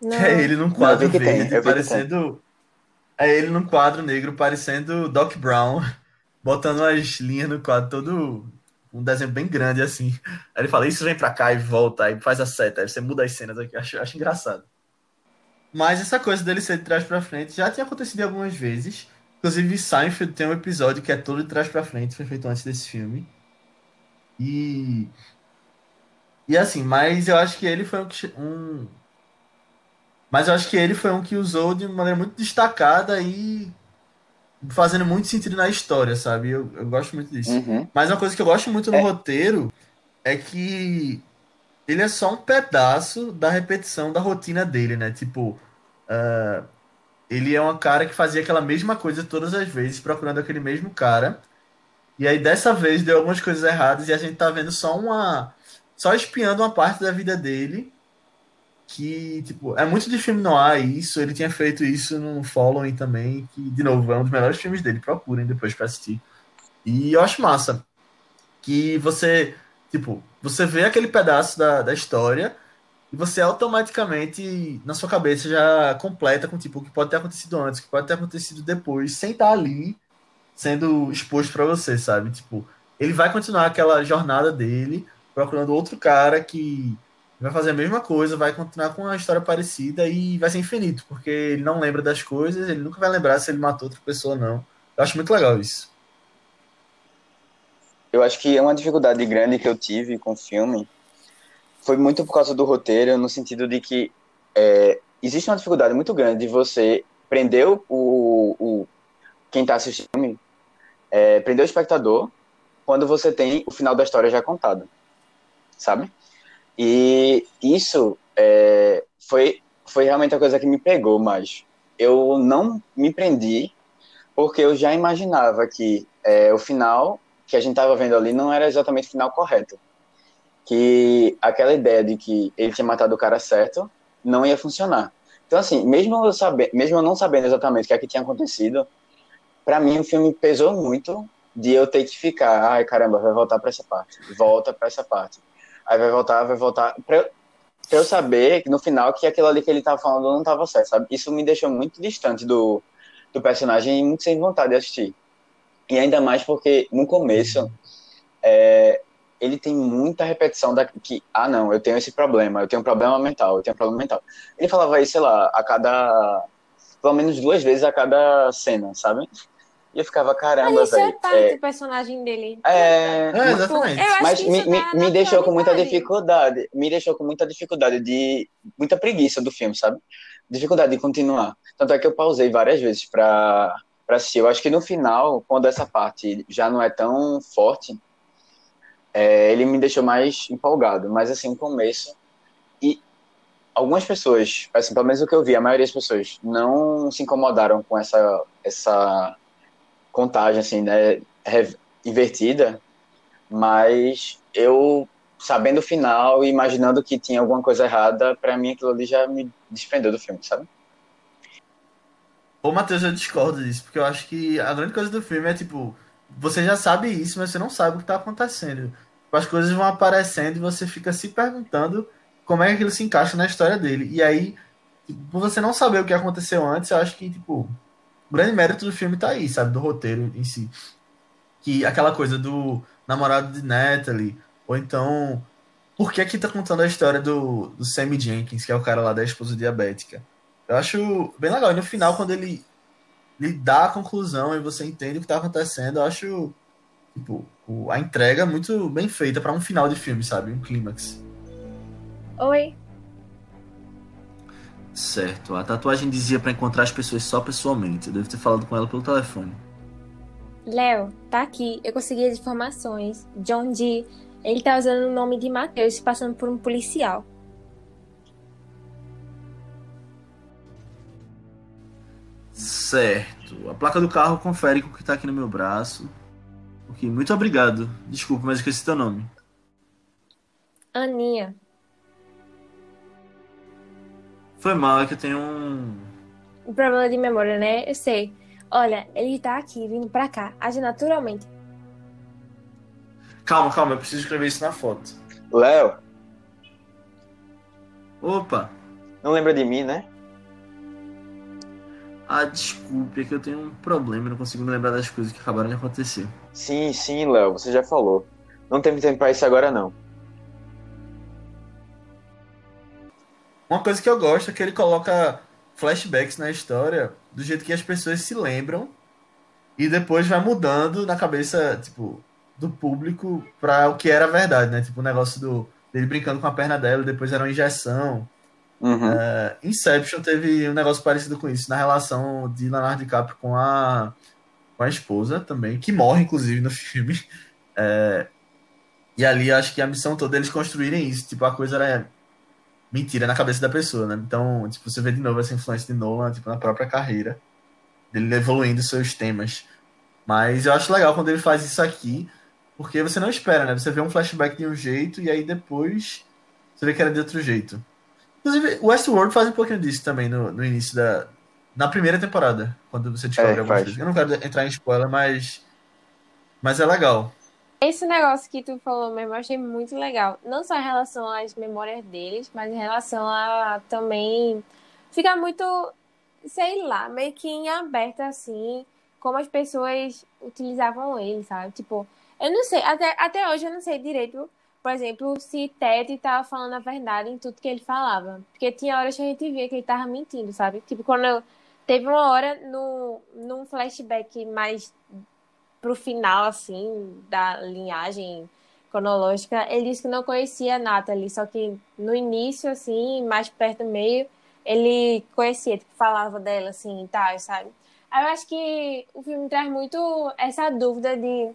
Não. Que é ele num quadro Não, verde, tem, parecendo. É ele num quadro negro, parecendo Doc Brown, botando as linhas no quadro todo. Um desenho bem grande assim. Aí ele fala: Isso vem pra cá e volta, aí faz a seta, aí você muda as cenas aqui. Acho, acho engraçado. Mas essa coisa dele ser de trás para frente já tinha acontecido algumas vezes. Inclusive, Seinfeld tem um episódio que é todo de trás para frente, foi feito antes desse filme. E e assim, mas eu acho que ele foi um, um. Mas eu acho que ele foi um que usou de maneira muito destacada e fazendo muito sentido na história, sabe? Eu, eu gosto muito disso. Uhum. Mas uma coisa que eu gosto muito no é. roteiro é que ele é só um pedaço da repetição da rotina dele, né? Tipo, uh, ele é um cara que fazia aquela mesma coisa todas as vezes, procurando aquele mesmo cara. E aí dessa vez deu algumas coisas erradas e a gente tá vendo só uma só espiando uma parte da vida dele que, tipo, é muito de filme noir isso, ele tinha feito isso no Following também, que, de novo, é um dos melhores filmes dele, procurem depois pra assistir. E eu acho massa que você, tipo, você vê aquele pedaço da, da história e você automaticamente, na sua cabeça, já completa com, tipo, o que pode ter acontecido antes, o que pode ter acontecido depois, sem estar ali sendo exposto para você, sabe? Tipo, ele vai continuar aquela jornada dele, procurando outro cara que vai fazer a mesma coisa, vai continuar com uma história parecida e vai ser infinito, porque ele não lembra das coisas, ele nunca vai lembrar se ele matou outra pessoa ou não. Eu acho muito legal isso. Eu acho que é uma dificuldade grande que eu tive com o filme foi muito por causa do roteiro, no sentido de que é, existe uma dificuldade muito grande de você prender o, o quem está assistindo, é, prender o espectador quando você tem o final da história já contado sabe? E isso é, foi, foi realmente a coisa que me pegou mais. Eu não me prendi porque eu já imaginava que é, o final que a gente estava vendo ali não era exatamente o final correto. Que aquela ideia de que ele tinha matado o cara certo não ia funcionar. Então, assim, mesmo eu, mesmo eu não sabendo exatamente o que, é que tinha acontecido, para mim o filme pesou muito de eu ter que ficar, ai caramba, vai voltar para essa parte, volta para essa parte aí vai voltar, vai voltar. Pra, pra eu saber, no final, que aquilo ali que ele tava falando não tava certo, sabe? Isso me deixou muito distante do, do personagem e muito sem vontade de assistir. E ainda mais porque, no começo, é, ele tem muita repetição da que, ah, não, eu tenho esse problema, eu tenho um problema mental, eu tenho um problema mental. Ele falava isso, sei lá, a cada. pelo menos duas vezes a cada cena, sabe? E eu ficava, caramba, velho. Isso é parte é... do personagem dele. É, é exatamente. Mas me, me, me deixou com muita dificuldade. Me deixou com muita dificuldade de. muita preguiça do filme, sabe? Dificuldade de continuar. Tanto é que eu pausei várias vezes pra, pra assistir. Eu acho que no final, quando essa parte já não é tão forte, é, ele me deixou mais empolgado. Mas assim, no começo. E algumas pessoas, assim, pelo menos o que eu vi, a maioria das pessoas não se incomodaram com essa. essa contagem assim, né, invertida, mas eu sabendo o final e imaginando que tinha alguma coisa errada, para mim aquilo ali já me desprendeu do filme, sabe? Ô, Matheus, eu discordo disso, porque eu acho que a grande coisa do filme é, tipo, você já sabe isso, mas você não sabe o que tá acontecendo. as coisas vão aparecendo e você fica se perguntando como é que aquilo se encaixa na história dele. E aí, tipo, por você não saber o que aconteceu antes, eu acho que, tipo, o grande mérito do filme tá aí, sabe? Do roteiro em si. Que aquela coisa do namorado de Natalie, ou então, por que que tá contando a história do, do Sammy Jenkins, que é o cara lá da esposa diabética? Eu acho bem legal. E no final, quando ele, ele dá a conclusão e você entende o que tá acontecendo, eu acho, tipo, a entrega muito bem feita para um final de filme, sabe? Um clímax. Oi. Certo. A tatuagem dizia para encontrar as pessoas só pessoalmente. Eu devo ter falado com ela pelo telefone. Léo, tá aqui. Eu consegui as informações. John Dee, ele tá usando o nome de Matheus, passando por um policial. Certo. A placa do carro confere com o que tá aqui no meu braço. Ok, muito obrigado. Desculpa, mas esqueci teu nome. Aninha. Foi mal, é que eu tenho um. Um problema de memória, né? Eu sei. Olha, ele tá aqui, vindo pra cá. Age naturalmente. Calma, calma, eu preciso escrever isso na foto. Léo. Opa. Não lembra de mim, né? Ah, desculpe, é que eu tenho um problema, não consigo me lembrar das coisas que acabaram de acontecer. Sim, sim, Léo, você já falou. Não temos tempo pra isso agora, não. Uma coisa que eu gosto é que ele coloca flashbacks na história do jeito que as pessoas se lembram e depois vai mudando na cabeça, tipo, do público pra o que era verdade, né? Tipo, o negócio do dele brincando com a perna dela, depois era uma injeção. Uhum. Uh, Inception teve um negócio parecido com isso, na relação de Leonardo DiCaprio com a, com a esposa também, que morre, inclusive, no filme. É, e ali acho que a missão toda é eles construírem isso. Tipo, a coisa era mentira na cabeça da pessoa, né? Então, tipo, você vê de novo essa influência de Nolan, tipo, na própria carreira, dele evoluindo seus temas. Mas eu acho legal quando ele faz isso aqui, porque você não espera, né? Você vê um flashback de um jeito e aí depois você vê que era de outro jeito. Inclusive, Westworld faz um pouquinho disso também no, no início da. Na primeira temporada, quando você descobre é, algumas coisas. Eu não quero entrar em spoiler, mas. Mas é legal. Esse negócio que tu falou mesmo, eu achei muito legal. Não só em relação às memórias deles, mas em relação a também ficar muito, sei lá, meio que em aberto assim, como as pessoas utilizavam ele, sabe? Tipo, eu não sei, até, até hoje eu não sei direito por exemplo, se Ted estava falando a verdade em tudo que ele falava. Porque tinha horas que a gente via que ele estava mentindo, sabe? Tipo, quando eu... Teve uma hora no, num flashback mais pro final, assim, da linhagem cronológica, ele disse que não conhecia a Natalie, só que no início, assim, mais perto do meio, ele conhecia, tipo, falava dela, assim, e tal, sabe? Aí eu acho que o filme traz muito essa dúvida de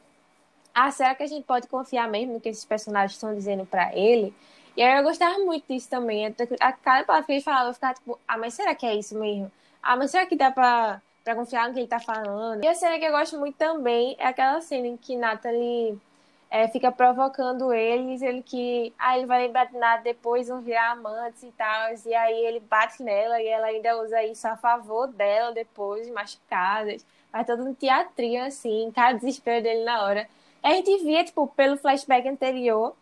ah, será que a gente pode confiar mesmo no que esses personagens estão dizendo para ele? E aí eu gostava muito disso também. A cada palavra que ele falava, eu ficava tipo, ah, mas será que é isso mesmo? Ah, mas será que dá pra, pra confiar no que ele tá falando? E a cena que eu gosto muito também é aquela cena em que Natalie é, fica provocando ele, dizendo que ah, ele vai lembrar de nada depois, vão virar amantes e tal. E aí ele bate nela e ela ainda usa isso a favor dela depois, machucadas. Faz todo um teatrinho assim, cara, desespero dele na hora. A gente via, tipo, pelo flashback anterior,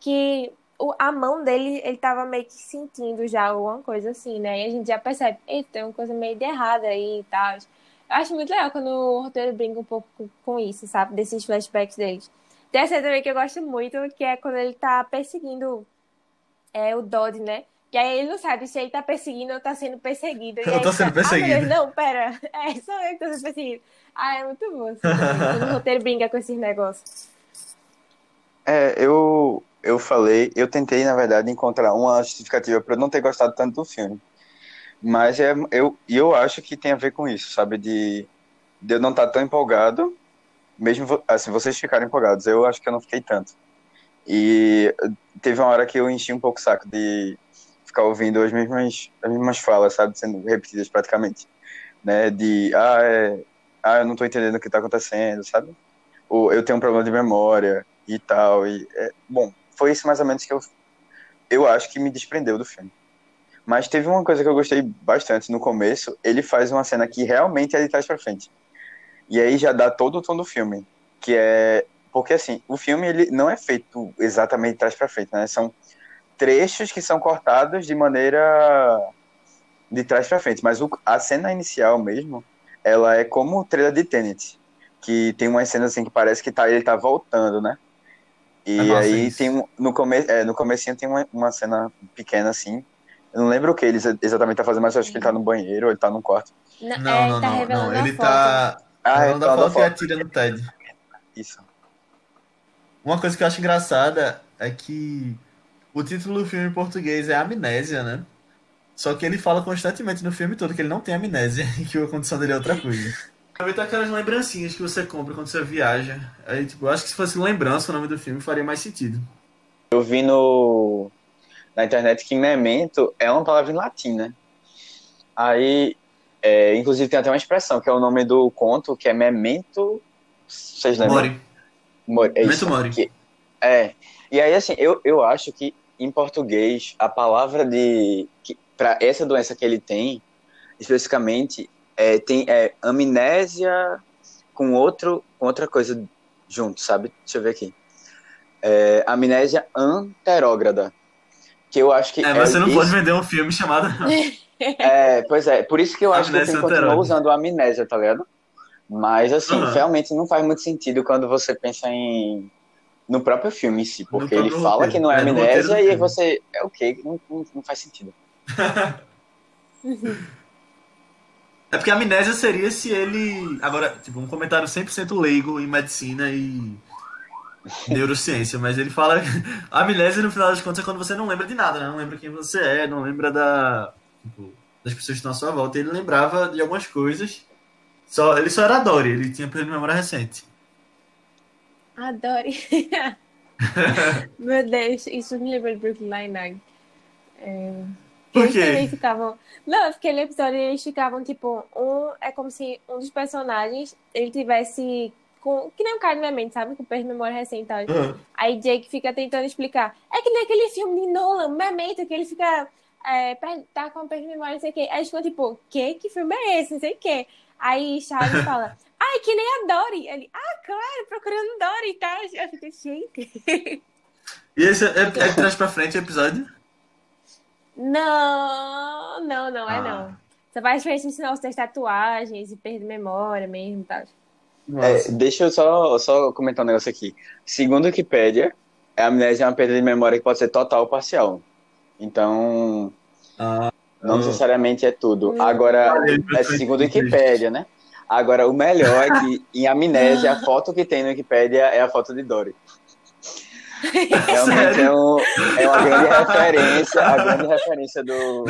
que o, a mão dele, ele tava meio que sentindo já alguma coisa assim, né? E a gente já percebe, eita, tem uma coisa meio de errada aí e tal. Eu acho muito legal quando o roteiro brinca um pouco com isso, sabe? Desses flashbacks deles. Tem essa também que eu gosto muito, que é quando ele tá perseguindo é, o Dodd, né? E aí ele não sabe se ele tá perseguindo ou tá sendo perseguido. eu tô sendo tá, perseguido. Ah, Deus, não, pera. É, só eu que tô sendo perseguido. Ah, é muito bom. Assim, o roteiro brinca com esses negócios. É, eu, eu falei, eu tentei, na verdade, encontrar uma justificativa para não ter gostado tanto do filme. Mas é, eu, eu acho que tem a ver com isso, sabe? De, de eu não estar tá tão empolgado, mesmo assim, vocês ficaram empolgados. Eu acho que eu não fiquei tanto. E teve uma hora que eu enchi um pouco o saco de ficar ouvindo as mesmas, as mesmas falas, sabe? Sendo repetidas praticamente. Né? De, ah, é, ah, eu não tô entendendo o que tá acontecendo, sabe? Ou eu tenho um problema de memória e tal. E, é, bom, foi isso mais ou menos que eu, eu acho que me desprendeu do filme. Mas teve uma coisa que eu gostei bastante no começo, ele faz uma cena que realmente é de trás pra frente. E aí já dá todo o tom do filme, que é porque assim, o filme ele não é feito exatamente de trás para frente, né? São trechos que são cortados de maneira de trás para frente, mas o, a cena inicial mesmo, ela é como o trailer de Tenet, que tem uma cena assim que parece que tá, ele tá voltando, né? E é aí isso. tem no começo, é, no comecinho tem uma, uma cena pequena assim. Eu não lembro o que ele exatamente tá fazendo, mas eu acho que ele tá no banheiro, ou ele tá no quarto. Não, não, é, não, tá não, não, ele tá ah, revelando a foto e atira no Ted. Isso. Uma coisa que eu acho engraçada é que o título do filme em português é Amnésia, né? Só que ele fala constantemente no filme todo que ele não tem amnésia e que a condição dele é outra coisa. Tem aquelas lembrancinhas que você compra quando você viaja. Aí, tipo, eu acho que se fosse lembrança o nome do filme faria mais sentido. Eu vi no na internet que memento é uma palavra em latim, né? Aí, é, inclusive tem até uma expressão que é o nome do conto, que é memento. Vocês lembram? Mori. Mori. É memento Mori. Que, é. E aí, assim, eu, eu acho que em português a palavra de para essa doença que ele tem, especificamente, é, tem é, amnésia com outro com outra coisa junto, sabe? Deixa eu ver aqui. É, amnésia anterógrada. Que eu acho que. É, mas é você não isso... pode vender um filme chamado. é, pois é, por isso que eu acho amnésia que ele continua usando amnésia, tá ligado? Mas, assim, uhum. realmente não faz muito sentido quando você pensa em. No próprio filme em si, porque ele fala roteiro. que não é, é amnésia e você. É o okay, Não, não, não faz sentido. é porque a amnésia seria se ele. Agora, tipo, um comentário 100% leigo em medicina e neurociência, mas ele fala a amnésia no final das contas é quando você não lembra de nada, né? Não lembra quem você é, não lembra da. Tipo, das pessoas que estão à sua volta. Ele lembrava de algumas coisas. Só, ele só era Dory, ele tinha perdido memória recente. Adore. Meu Deus, isso me lembra de Brooklyn Nine-Nine. É... Por quê? Eles ficavam. Não, porque aquele episódio eles ficavam, tipo, um. É como se um dos personagens ele tivesse. Com, que nem um cara na mente, sabe? Com perda de memória recente e tal. Uhum. Aí Jake fica tentando explicar. É que nem aquele filme de Nolan, Memento, que ele fica. É, tá com perda de memória, não sei o quê. Aí eles ficam tipo, que? Que filme é esse? Não sei o quê. Aí Charles fala, ai, que nem a Dory. Ele, ah, claro, procurando Dory e tal. Eu fiquei, gente. E esse é, é, é trás pra frente o episódio? Não, não, não é ah. não. Você vai ensinar você tatuagens e perder memória mesmo e tal. É, deixa eu só, só comentar um negócio aqui. Segundo a Wikipédia, a amnésia é uma perda de memória que pode ser total ou parcial. Então, ah, não necessariamente é tudo. Agora, é segundo a Wikipédia, né? Agora, o melhor é que em amnésia, a foto que tem no Wikipédia é a foto de Dory. Realmente é, um, é, uma grande referência, a grande referência do.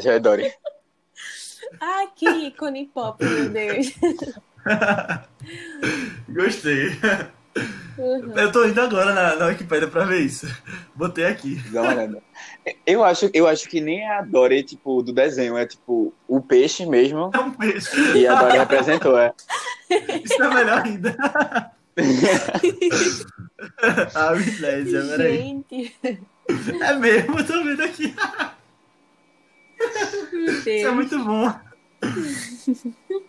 Já Dory. Ah, que ícone pop, meu Deus. Gostei. Uhum. Eu tô indo agora na, na Wikipedia pra ver isso. Botei aqui. Dá uma olhada. Eu acho, eu acho que nem a Dory, tipo, do desenho, é tipo o peixe mesmo. É um peixe. E a Dory representou, é. Isso é melhor ainda. a amnésia, peraí. Gente. É mesmo, eu tô vendo aqui. Isso é muito bom.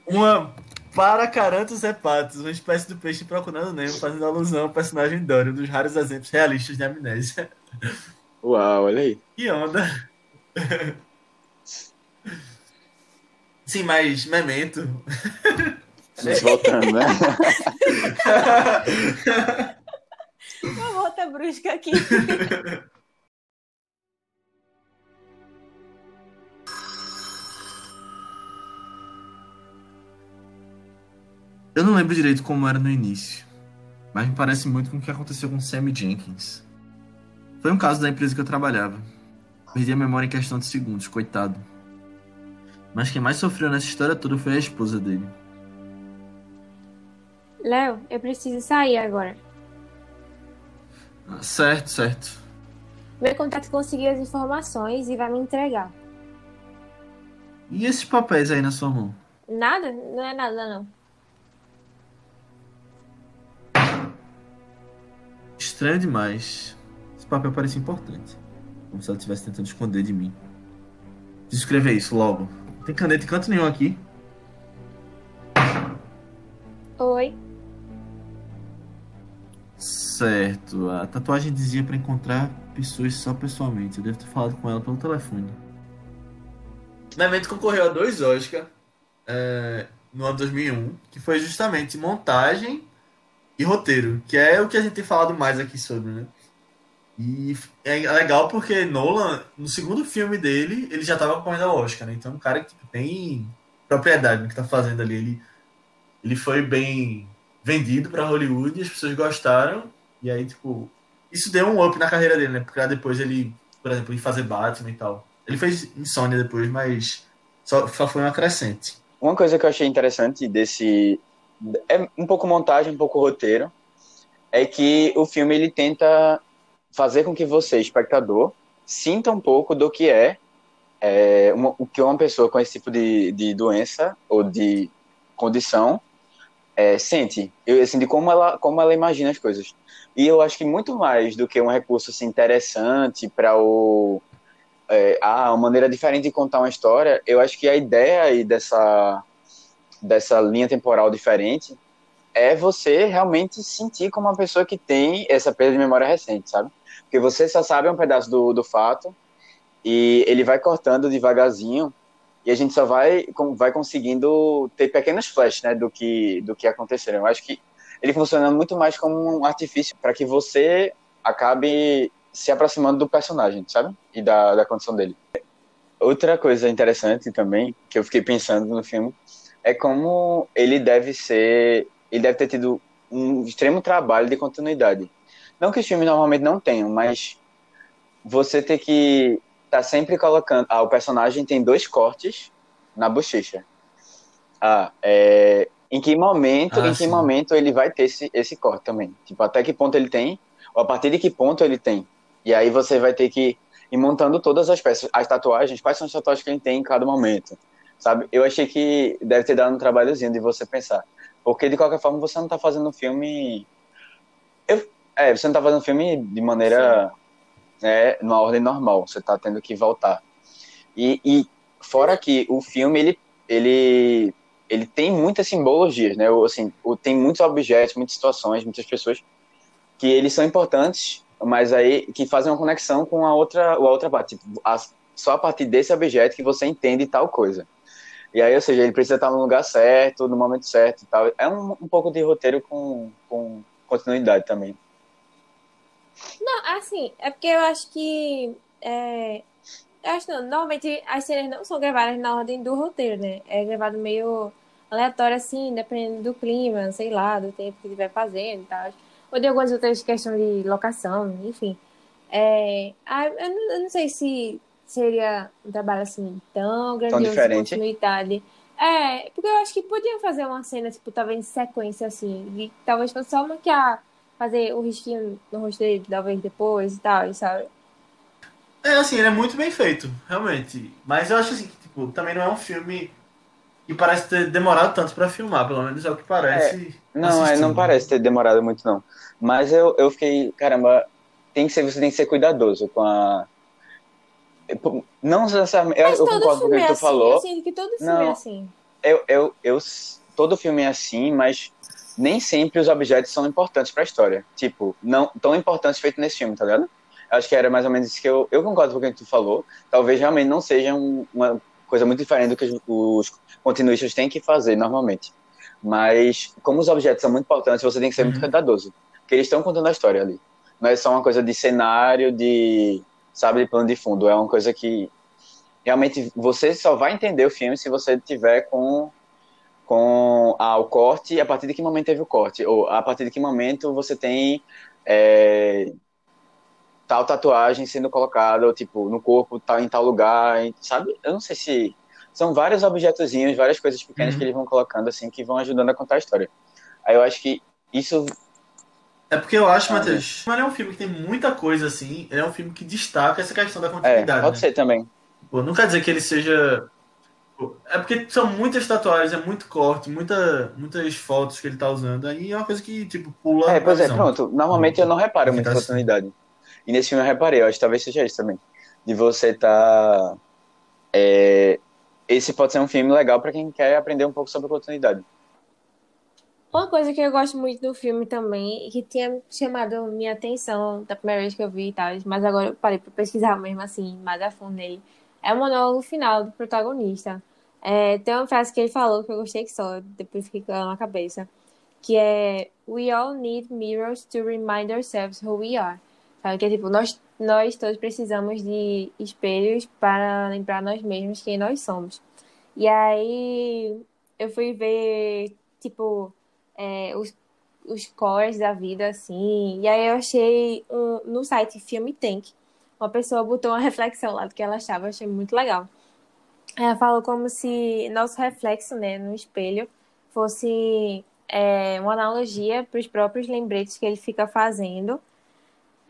Uma Paracaranthus hepatus, uma espécie de peixe procurando Nemo, fazendo alusão ao personagem Dory, um dos raros exemplos realistas de amnésia. Uau, olha aí. Que onda. Sim, mas Memento. Mas voltando, né? Uma volta brusca aqui. Eu não lembro direito como era no início, mas me parece muito com o que aconteceu com Sammy Jenkins. Foi um caso da empresa que eu trabalhava. Perdi a memória em questão de segundos, coitado. Mas quem mais sofreu nessa história toda foi a esposa dele. Léo, eu preciso sair agora. Ah, certo, certo. Meu contato conseguiu as informações e vai me entregar. E esses papéis aí na sua mão? Nada? Não é nada, não. Estranho demais. Esse papel parece importante. Como se ela estivesse tentando esconder de mim. Preciso escrever isso logo. Não tem caneta em canto nenhum aqui. Oi. Certo. A tatuagem dizia para encontrar pessoas só pessoalmente. Eu devo ter falado com ela pelo telefone. O evento concorreu a dois Oscars é, no ano 2001, que foi justamente montagem e roteiro, que é o que a gente tem falado mais aqui sobre, né? E é legal porque Nolan, no segundo filme dele, ele já estava concorrendo ao Oscar, né? Então, um cara que tem propriedade no que está fazendo ali. Ele, ele foi bem vendido para Hollywood, as pessoas gostaram, e aí, tipo, isso deu um up na carreira dele, né? Porque depois ele, por exemplo, ir fazer Batman e tal. Ele fez Insônia depois, mas só, só foi uma crescente. Uma coisa que eu achei interessante desse. É um pouco montagem, um pouco roteiro. É que o filme ele tenta fazer com que você, espectador, sinta um pouco do que é, é uma, o que uma pessoa com esse tipo de, de doença ou de condição é, sente, eu, de como ela, como ela imagina as coisas. E eu acho que muito mais do que um recurso assim, interessante para o é, ah, uma maneira diferente de contar uma história, eu acho que a ideia aí dessa, dessa linha temporal diferente é você realmente sentir como uma pessoa que tem essa perda de memória recente, sabe? Porque você só sabe um pedaço do, do fato e ele vai cortando devagarzinho e a gente só vai, vai conseguindo ter pequenos flashes né, do, que, do que aconteceram. Eu acho que ele funciona muito mais como um artifício para que você acabe se aproximando do personagem, sabe? E da, da condição dele. Outra coisa interessante também, que eu fiquei pensando no filme, é como ele deve ser. Ele deve ter tido um extremo trabalho de continuidade. Não que os filmes normalmente não tenham, mas você tem que tá sempre colocando. Ah, o personagem tem dois cortes na bochecha. Ah, é, em que momento, ah, em que sim. momento ele vai ter esse, esse corte também? Tipo, até que ponto ele tem, ou a partir de que ponto ele tem. E aí você vai ter que ir montando todas as peças, as tatuagens, quais são as tatuagens que ele tem em cada momento, sabe? Eu achei que deve ter dado um trabalhozinho de você pensar. Porque, de qualquer forma, você não está fazendo um filme... Eu... É, você não está fazendo um filme de maneira... Né, numa ordem normal, você está tendo que voltar. E, e fora que o filme, ele, ele, ele tem muitas simbologias, né? Assim, tem muitos objetos, muitas situações, muitas pessoas que eles são importantes mas aí que fazem uma conexão com a outra, a outra parte. Tipo, a, só a partir desse objeto que você entende tal coisa. E aí, ou seja, ele precisa estar no lugar certo, no momento certo e tal. É um, um pouco de roteiro com, com continuidade também. Não, assim, é porque eu acho que. É, eu acho não, normalmente as cenas não são gravadas na ordem do roteiro, né? É gravado meio aleatório, assim, dependendo do clima, sei lá, do tempo que estiver fazendo e tal ou de algumas outras questões de locação, enfim. É, eu, não, eu não sei se seria um trabalho assim tão grandioso tão diferente. continuidade. É, porque eu acho que podiam fazer uma cena, tipo, talvez em sequência, assim, e talvez fosse só maquiar, fazer o risquinho no rosto dele, talvez depois e tal, sabe? É, assim, ele é muito bem feito, realmente. Mas eu acho assim que, tipo, também não é um filme que parece ter demorado tanto para filmar, pelo menos é o que parece. É, não, é, não parece ter demorado muito, não. Mas eu, eu fiquei, caramba, tem que ser, você tem que ser cuidadoso com a. Não necessariamente. Eu, eu concordo com o que é tu assim, falou. Eu sinto que todo filme é não, é assim. Eu, eu, eu, todo filme é assim, mas nem sempre os objetos são importantes para a história. Tipo, não tão importantes feito nesse filme, tá ligado? Acho que era mais ou menos isso que eu, eu concordo com o que tu falou. Talvez realmente não seja um, uma coisa muito diferente do que os, os continuistas têm que fazer normalmente. Mas, como os objetos são muito importantes, você tem que ser uhum. muito cuidadoso que eles estão contando a história ali. Não é só uma coisa de cenário, de, sabe, de plano de fundo. É uma coisa que realmente você só vai entender o filme se você tiver com com ah, o corte, a partir de que momento teve o corte, ou a partir de que momento você tem é, tal tatuagem sendo colocada, ou tipo, no corpo, tal, em tal lugar, sabe? Eu não sei se. São vários objetozinhos, várias coisas pequenas uhum. que eles vão colocando, assim, que vão ajudando a contar a história. Aí eu acho que isso é porque eu acho, ah, Matheus, ele é um filme que tem muita coisa assim, ele é um filme que destaca essa questão da continuidade. É, pode né? ser também. Pô, não quer dizer que ele seja. É porque são muitas tatuagens, é muito corte, muita, muitas fotos que ele tá usando. Aí é uma coisa que, tipo, pula. É, pois é, pronto. Normalmente eu não reparo muita assim. continuidade. E nesse filme eu reparei, eu acho que talvez seja isso também. De você tá. É... Esse pode ser um filme legal para quem quer aprender um pouco sobre continuidade. Uma coisa que eu gosto muito do filme também, e que tinha chamado minha atenção da primeira vez que eu vi e tal, mas agora eu parei para pesquisar mesmo assim, mais a fundo nele, é o monólogo final do protagonista. É, tem uma frase que ele falou que eu gostei que só, depois fiquei com ela na cabeça, que é We all need mirrors to remind ourselves who we are. Sabe? Que é tipo, nós, nós todos precisamos de espelhos para lembrar nós mesmos quem nós somos. E aí eu fui ver, tipo, é, os, os cores da vida, assim. E aí eu achei um, no site Filme Tank, uma pessoa botou uma reflexão lá do que ela achava, achei muito legal. Ela falou como se nosso reflexo, né, no espelho, fosse é, uma analogia para os próprios lembretes que ele fica fazendo.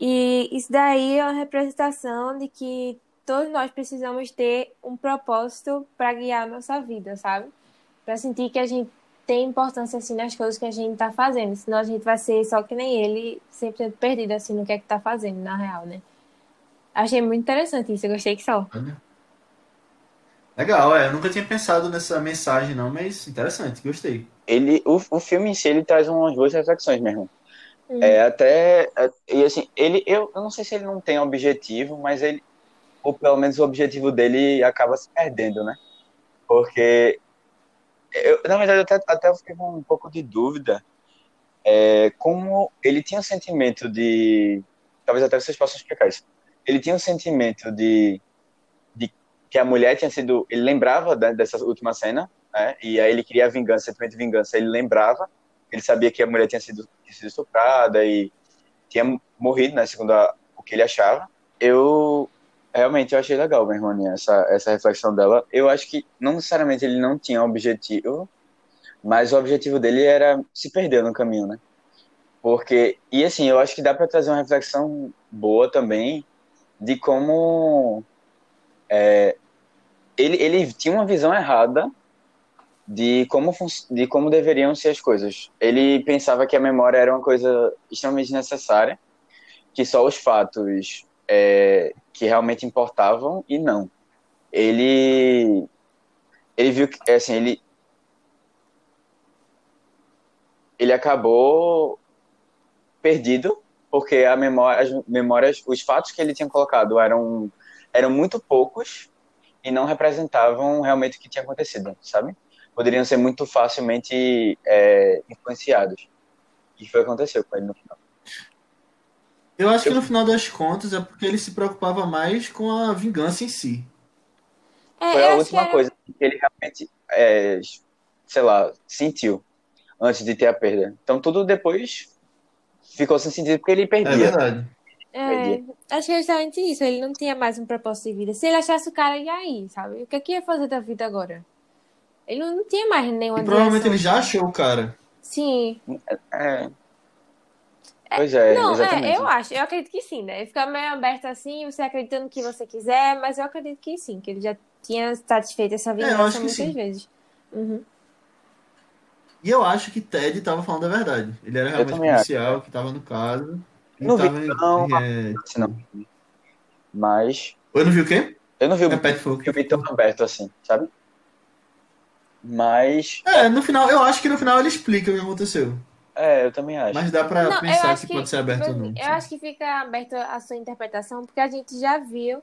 E isso daí é uma representação de que todos nós precisamos ter um propósito para guiar a nossa vida, sabe? Para sentir que a gente tem importância assim nas coisas que a gente está fazendo, senão a gente vai ser só que nem ele, sempre perdido assim no que é que tá fazendo na real, né? Achei muito interessante isso, eu gostei que só. Legal, é, eu nunca tinha pensado nessa mensagem não, mas interessante, gostei. Ele, o, o filme em si, ele traz umas boas reflexões mesmo. Hum. É até, é, e assim, ele, eu, eu não sei se ele não tem objetivo, mas ele, ou pelo menos o objetivo dele acaba se perdendo, né? Porque eu, na verdade, até, até eu fiquei com um pouco de dúvida é, como ele tinha um sentimento de. Talvez até vocês possam explicar isso. Ele tinha um sentimento de, de que a mulher tinha sido. Ele lembrava dessa última cena, né? E aí ele queria vingança, sentimento de vingança. Ele lembrava, ele sabia que a mulher tinha sido, tinha sido estuprada e tinha morrido, né? Segundo a, o que ele achava. Eu realmente eu achei legal, Merrone, essa, essa reflexão dela. Eu acho que não necessariamente ele não tinha objetivo, mas o objetivo dele era se perder no caminho, né? Porque, e assim, eu acho que dá para trazer uma reflexão boa também de como é, ele, ele tinha uma visão errada de como, de como deveriam ser as coisas. Ele pensava que a memória era uma coisa extremamente necessária, que só os fatos é, que realmente importavam e não. Ele ele viu que assim, ele ele acabou perdido porque a memória, as memórias, os fatos que ele tinha colocado eram eram muito poucos e não representavam realmente o que tinha acontecido, sabe? Poderiam ser muito facilmente é, influenciados. E foi o que aconteceu com ele no final. Eu acho que no final das contas é porque ele se preocupava mais com a vingança em si. É, Foi a última que coisa que ele realmente, é, sei lá, sentiu antes de ter a perda. Então tudo depois ficou sem sentido porque ele perdia. É verdade. É, acho que é justamente isso. Ele não tinha mais um propósito de vida. Se ele achasse o cara, e aí, sabe? O que é que ia fazer da vida agora? Ele não tinha mais nenhuma e Provavelmente ele já achou o cara. Sim. É. Pois é, não, é, exatamente. É, eu acho, eu acredito que sim, né? Fica meio aberto assim, você acreditando no que você quiser, mas eu acredito que sim, que ele já tinha satisfeito essa vingança é, muitas sim. vezes. Uhum. E eu acho que Ted estava falando a verdade. Ele era realmente policial, acho. que estava no caso. Não vi, não, é... não. Mas... Eu não vi o quê? Eu não vi o filme tão aberto assim, sabe? Mas... É, no final, eu acho que no final ele explica o que aconteceu. É, eu também acho. Mas dá pra não, pensar que, que, pode ser aberto ou não. Eu acho que fica aberto a sua interpretação, porque a gente já viu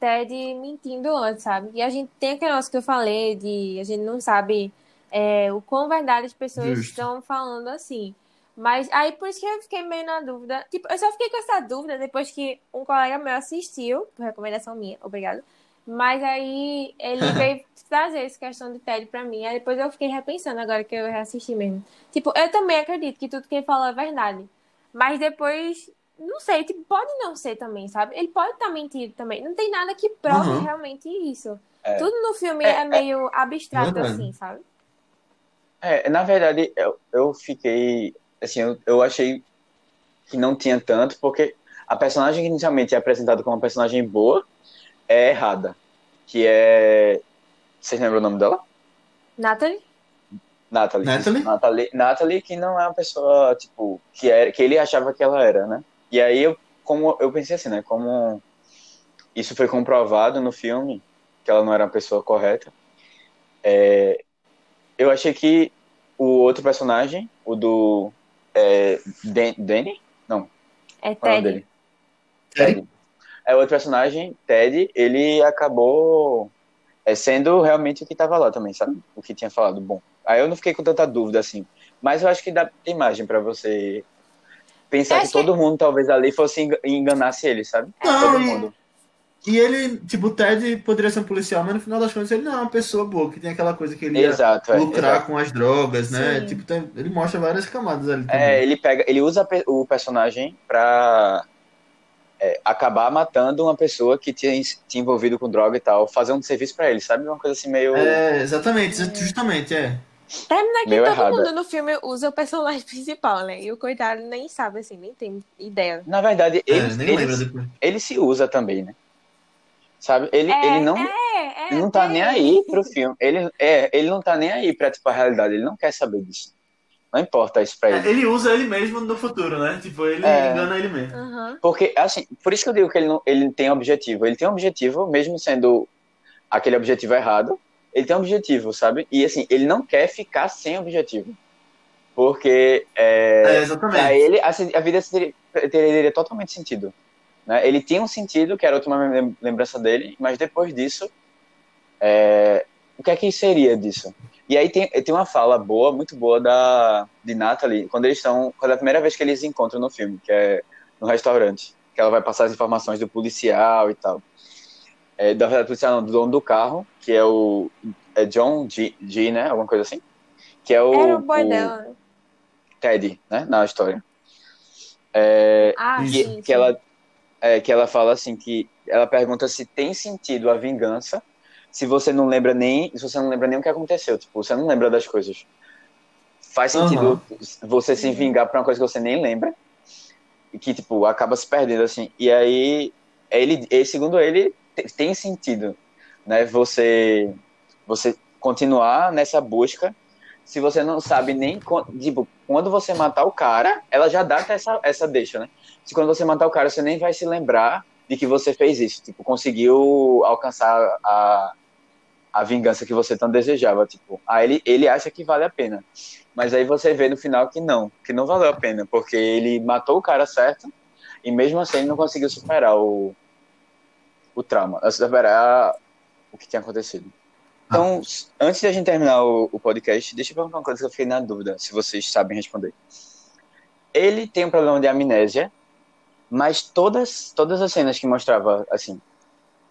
Ted mentindo antes, sabe? E a gente tem aquele negócio que eu falei de a gente não sabe é, o quão verdade as pessoas Justo. estão falando assim. Mas aí por isso que eu fiquei meio na dúvida. Tipo, eu só fiquei com essa dúvida depois que um colega meu assistiu, por recomendação minha, obrigado. Mas aí ele veio trazer essa questão de Ted pra mim. Aí depois eu fiquei repensando agora que eu reassisti mesmo. Tipo, eu também acredito que tudo que ele falou é verdade. Mas depois, não sei, tipo, pode não ser também, sabe? Ele pode estar tá mentindo também. Não tem nada que prove uhum. realmente isso. É. Tudo no filme é, é, é meio abstrato, assim, sabe? É, na verdade, eu, eu fiquei. Assim, eu, eu achei que não tinha tanto, porque a personagem que inicialmente é apresentada como uma personagem boa é errada. Que é. Vocês lembram o nome dela? Natalie? Natalie. Natalie? Natalie, Natalie que não é uma pessoa, tipo, que, é, que ele achava que ela era, né? E aí eu, como, eu pensei assim, né? Como isso foi comprovado no filme, que ela não era uma pessoa correta, é, eu achei que o outro personagem, o do é, Danny? Não. É Ted. Ted. É outro personagem, Ted, ele acabou é, sendo realmente o que estava lá também, sabe? O que tinha falado. Bom, aí eu não fiquei com tanta dúvida assim. Mas eu acho que dá imagem para você pensar que todo que... mundo talvez ali fosse enganasse ele, sabe? Não, todo mundo. E ele, tipo, o Ted poderia ser um policial, mas no final das contas ele não é uma pessoa boa, que tem aquela coisa que ele exato, ia é, lucrar é, com as drogas, né? Sim. Tipo, tem, ele mostra várias camadas ali. Também. É, ele pega, ele usa o personagem pra é, acabar matando uma pessoa que tinha, tinha envolvido com droga e tal, fazer um serviço para ele, sabe? Uma coisa assim meio. É, exatamente, justamente, é. Termina que meio todo errado. mundo no filme usa o personagem principal, né? E o coitado nem sabe, assim, nem tem ideia. Na verdade, ele, é, ele, ele se usa também, né? Sabe? Ele, é, ele não, é, ele não tá nem aí pro filme. Ele, é, ele não tá nem aí pra tipo, a realidade. Ele não quer saber disso. Não importa isso pra é, ele. ele usa ele mesmo no futuro, né? Tipo, ele é. engana ele mesmo. Uhum. Porque, assim, por isso que eu digo que ele, não, ele tem objetivo. Ele tem objetivo, mesmo sendo aquele objetivo errado, ele tem objetivo, sabe? E, assim, ele não quer ficar sem objetivo. Porque, é, é exatamente. pra ele, assim, a vida teria, teria totalmente sentido. Né? Ele tinha um sentido, que era a última lembrança dele, mas depois disso, é, o que é que seria disso? E aí tem, tem uma fala boa, muito boa da de Natalie, quando eles estão, quando é a primeira vez que eles se encontram no filme, que é no restaurante, que ela vai passar as informações do policial e tal. É, da verdade, policial não, do dono do carro, que é o é John G, G, né, alguma coisa assim, que é o, Era o boy o dela. Ted, né, na história. É, ah, que, sim, que sim. ela é, que ela fala assim que ela pergunta se tem sentido a vingança se você não lembra nem, se você não lembra nem o que aconteceu, tipo, você não lembra das coisas. Faz sentido uhum. você se vingar por uma coisa que você nem lembra e que tipo acaba se perdendo assim. E aí ele, segundo ele, tem sentido, né? Você você continuar nessa busca se você não sabe nem tipo quando você matar o cara, ela já dá essa essa deixa, né? Se quando você matar o cara, você nem vai se lembrar de que você fez isso, tipo, conseguiu alcançar a a vingança que você tanto desejava, tipo, aí ele, ele acha que vale a pena. Mas aí você vê no final que não, que não valeu a pena, porque ele matou o cara certo e mesmo assim ele não conseguiu superar o, o trauma, superar o que tinha acontecido. Então, ah. antes de a gente terminar o, o, podcast, deixa eu perguntar uma coisa que eu fiquei na dúvida, se vocês sabem responder. Ele tem um problema de amnésia, mas todas, todas as cenas que mostrava, assim,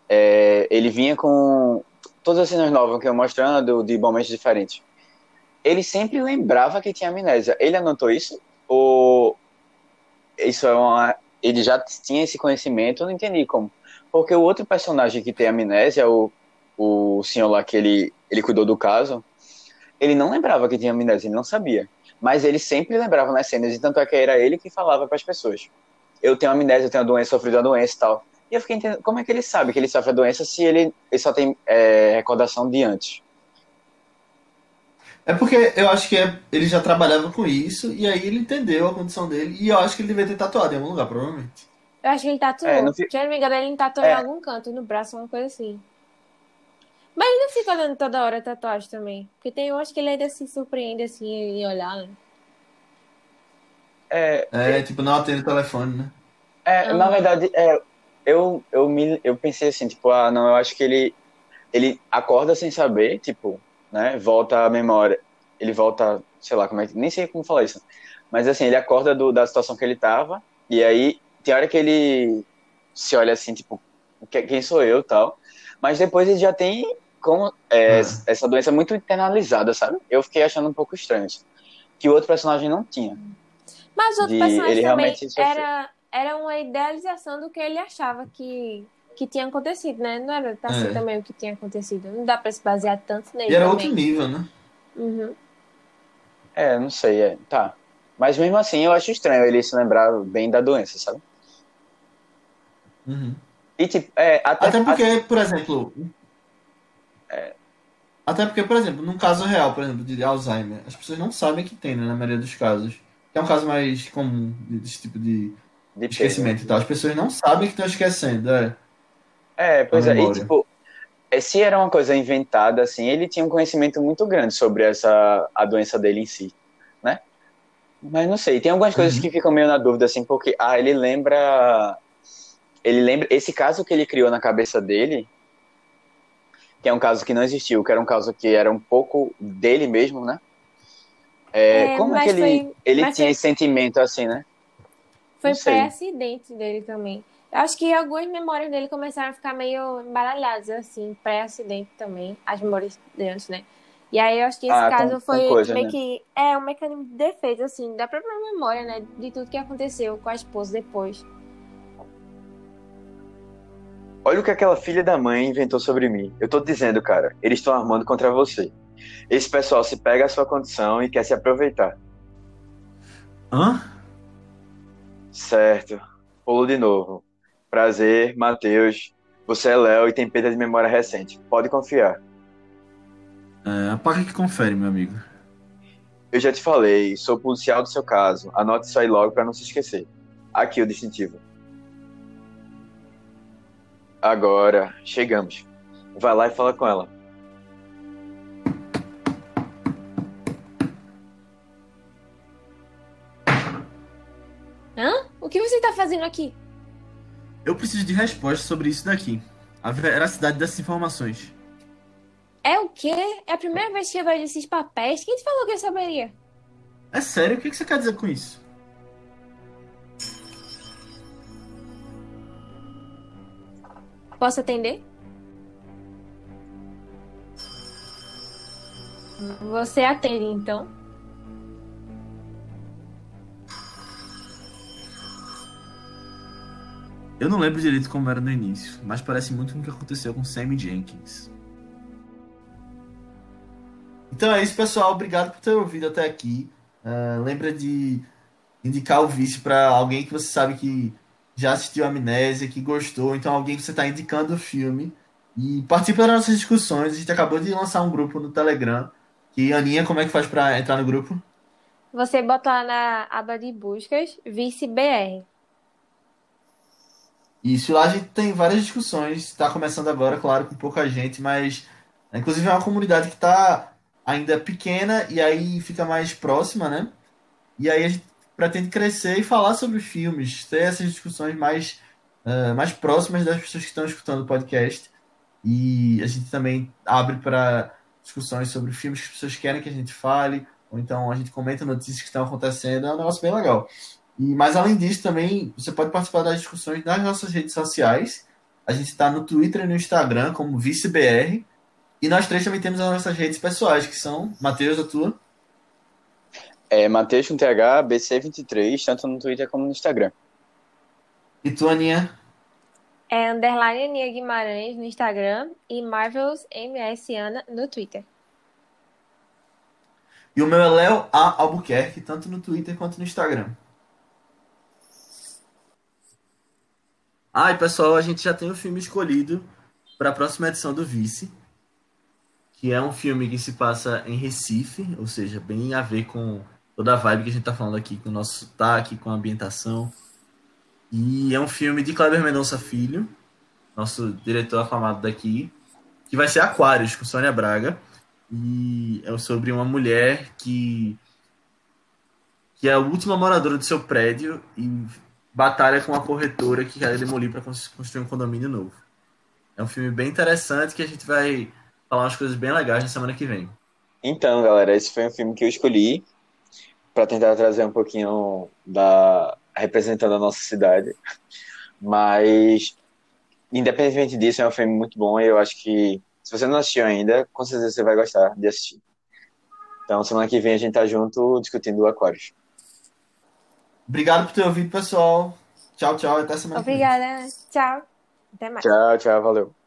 é, ele vinha com todas as cenas novas que eu mostrando de momentos diferentes, ele sempre lembrava que tinha amnésia. Ele anotou isso? Ou isso é uma. Ele já tinha esse conhecimento? Eu não entendi como. Porque o outro personagem que tem amnésia, o, o senhor lá que ele, ele cuidou do caso, ele não lembrava que tinha amnésia, ele não sabia. Mas ele sempre lembrava nas cenas, e tanto é que era ele que falava para as pessoas. Eu tenho amnésia, eu tenho a doença, sofri da doença e tal. E eu fiquei entendendo, como é que ele sabe que ele sofre a doença se ele, ele só tem é, recordação de antes? É porque eu acho que é, ele já trabalhava com isso, e aí ele entendeu a condição dele, e eu acho que ele devia ter tatuado em algum lugar, provavelmente. Eu acho que ele tatuou. É, Se eu não me engano, ele tatuou é. em algum canto, no braço, uma coisa assim. Mas ele não fica olhando toda hora tatuagem também. Porque tem, eu acho que ele ainda se surpreende assim em olhar, né? É, é, tipo, não atende o telefone, né? É, na verdade, é, eu, eu, me, eu pensei assim, tipo, ah, não, eu acho que ele, ele acorda sem saber, tipo, né, volta a memória, ele volta, sei lá, como é que, nem sei como falar isso, mas assim, ele acorda do, da situação que ele tava, e aí tem hora que ele se olha assim, tipo, quem sou eu tal, mas depois ele já tem como é, ah. essa doença muito internalizada, sabe? Eu fiquei achando um pouco estranho isso, que o outro personagem não tinha. Mas o outro de, personagem também era era uma idealização do que ele achava que, que tinha acontecido, né? Não era assim é. também o que tinha acontecido. Não dá pra se basear tanto nele. E era também. outro nível, né? Uhum. É, não sei, é. Tá. Mas mesmo assim, eu acho estranho ele se lembrar bem da doença, sabe? Uhum. E tipo, é, até, até porque, até... por exemplo. É... Até porque, por exemplo, num caso real, por exemplo, de Alzheimer, as pessoas não sabem que tem, né, na maioria dos casos. Que é um caso mais comum desse tipo de de esquecimento e tal. As pessoas não sabem que estão esquecendo, é. É, pois é. E, tipo, se era uma coisa inventada, assim, ele tinha um conhecimento muito grande sobre essa a doença dele em si, né? Mas não sei, tem algumas coisas uhum. que ficam meio na dúvida, assim, porque, ah, ele lembra. Ele lembra. Esse caso que ele criou na cabeça dele, que é um caso que não existiu, que era um caso que era um pouco dele mesmo, né? É, é, como é que ele, foi, ele tinha foi, esse sentimento assim, né? Foi pré-acidente dele também. Acho que algumas memórias dele começaram a ficar meio embaralhadas, assim, pré-acidente também, as memórias dele, né? E aí eu acho que esse ah, caso com, foi coisa, meio né? que é um mecanismo de defesa, assim, da própria memória, né? De tudo que aconteceu com a esposa depois. Olha o que aquela filha da mãe inventou sobre mim. Eu tô dizendo, cara, eles estão armando contra você. Esse pessoal se pega a sua condição e quer se aproveitar. Hã? Certo. Pulo de novo. Prazer, Matheus. Você é Léo e tem perda de memória recente. Pode confiar. É, apaga que confere, meu amigo. Eu já te falei, sou policial do seu caso. Anote isso aí logo para não se esquecer. Aqui o distintivo. Agora, chegamos. Vai lá e fala com ela. Hã? O que você está fazendo aqui? Eu preciso de respostas sobre isso daqui. A veracidade dessas informações. É o quê? É a primeira vez que eu vejo esses papéis? Quem te falou que eu saberia? É sério? O que você quer dizer com isso? Posso atender? Você atende, então? Eu não lembro direito como era no início, mas parece muito com o que aconteceu com Sammy Jenkins. Então é isso, pessoal. Obrigado por ter ouvido até aqui. Uh, lembra de indicar o vice para alguém que você sabe que já assistiu Amnésia, que gostou, então alguém que você está indicando o filme. E participe das nossas discussões. A gente acabou de lançar um grupo no Telegram. Que Aninha, como é que faz para entrar no grupo? Você bota lá na aba de buscas Vice BR. Isso, lá a gente tem várias discussões, está começando agora, claro, com pouca gente, mas inclusive é uma comunidade que está ainda pequena e aí fica mais próxima, né? E aí a gente pretende crescer e falar sobre filmes, ter essas discussões mais, uh, mais próximas das pessoas que estão escutando o podcast. E a gente também abre para discussões sobre filmes que as pessoas querem que a gente fale, ou então a gente comenta notícias que estão acontecendo, é um negócio bem legal. E, mas além disso, também você pode participar das discussões nas nossas redes sociais. A gente está no Twitter e no Instagram como ViceBR. E nós três também temos as nossas redes pessoais, que são Matheus, a tua. É Matheus com TH, BC23, tanto no Twitter como no Instagram. E tu, Aninha? É underline Aninha Guimarães no Instagram e Marvels MS Ana no Twitter. E o meu é Léo A. Albuquerque, tanto no Twitter quanto no Instagram. Ah, e pessoal, a gente já tem o filme escolhido para a próxima edição do Vice, que é um filme que se passa em Recife, ou seja, bem a ver com toda a vibe que a gente está falando aqui, com o nosso sotaque, com a ambientação. E é um filme de Kleber Mendonça Filho, nosso diretor afamado daqui, que vai ser Aquários, com Sônia Braga. E é sobre uma mulher que, que é a última moradora do seu prédio e batalha com a corretora que quer demolir para construir um condomínio novo. É um filme bem interessante que a gente vai falar umas coisas bem legais na semana que vem. Então, galera, esse foi um filme que eu escolhi para tentar trazer um pouquinho da representando a nossa cidade. Mas independente disso, é um filme muito bom e eu acho que se você não assistiu ainda, com certeza você vai gostar de assistir. Então, semana que vem a gente tá junto discutindo o Aquários. Obrigado por ter ouvido, pessoal. Tchau, tchau. Até semana Obrigada. que vem. Tchau. Até mais. Tchau, tchau. Valeu.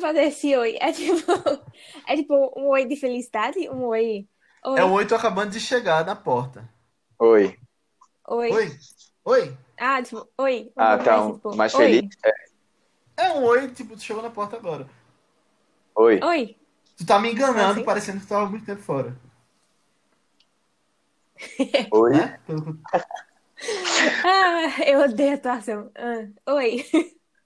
Fazer esse oi. É tipo, é tipo um oi de felicidade? Um oi. oi. É um oi, tô acabando de chegar na porta. Oi. Oi. Oi. Oi. Ah, tipo, oi. Ah, tá. Um, tipo, mais oi. feliz. É. é um oi, tipo, tu chegou na porta agora. Oi. Oi. Tu tá me enganando, assim? parecendo que tu tava muito tempo fora. Oi. Né? ah, eu odeio a atuação. Ah, oi.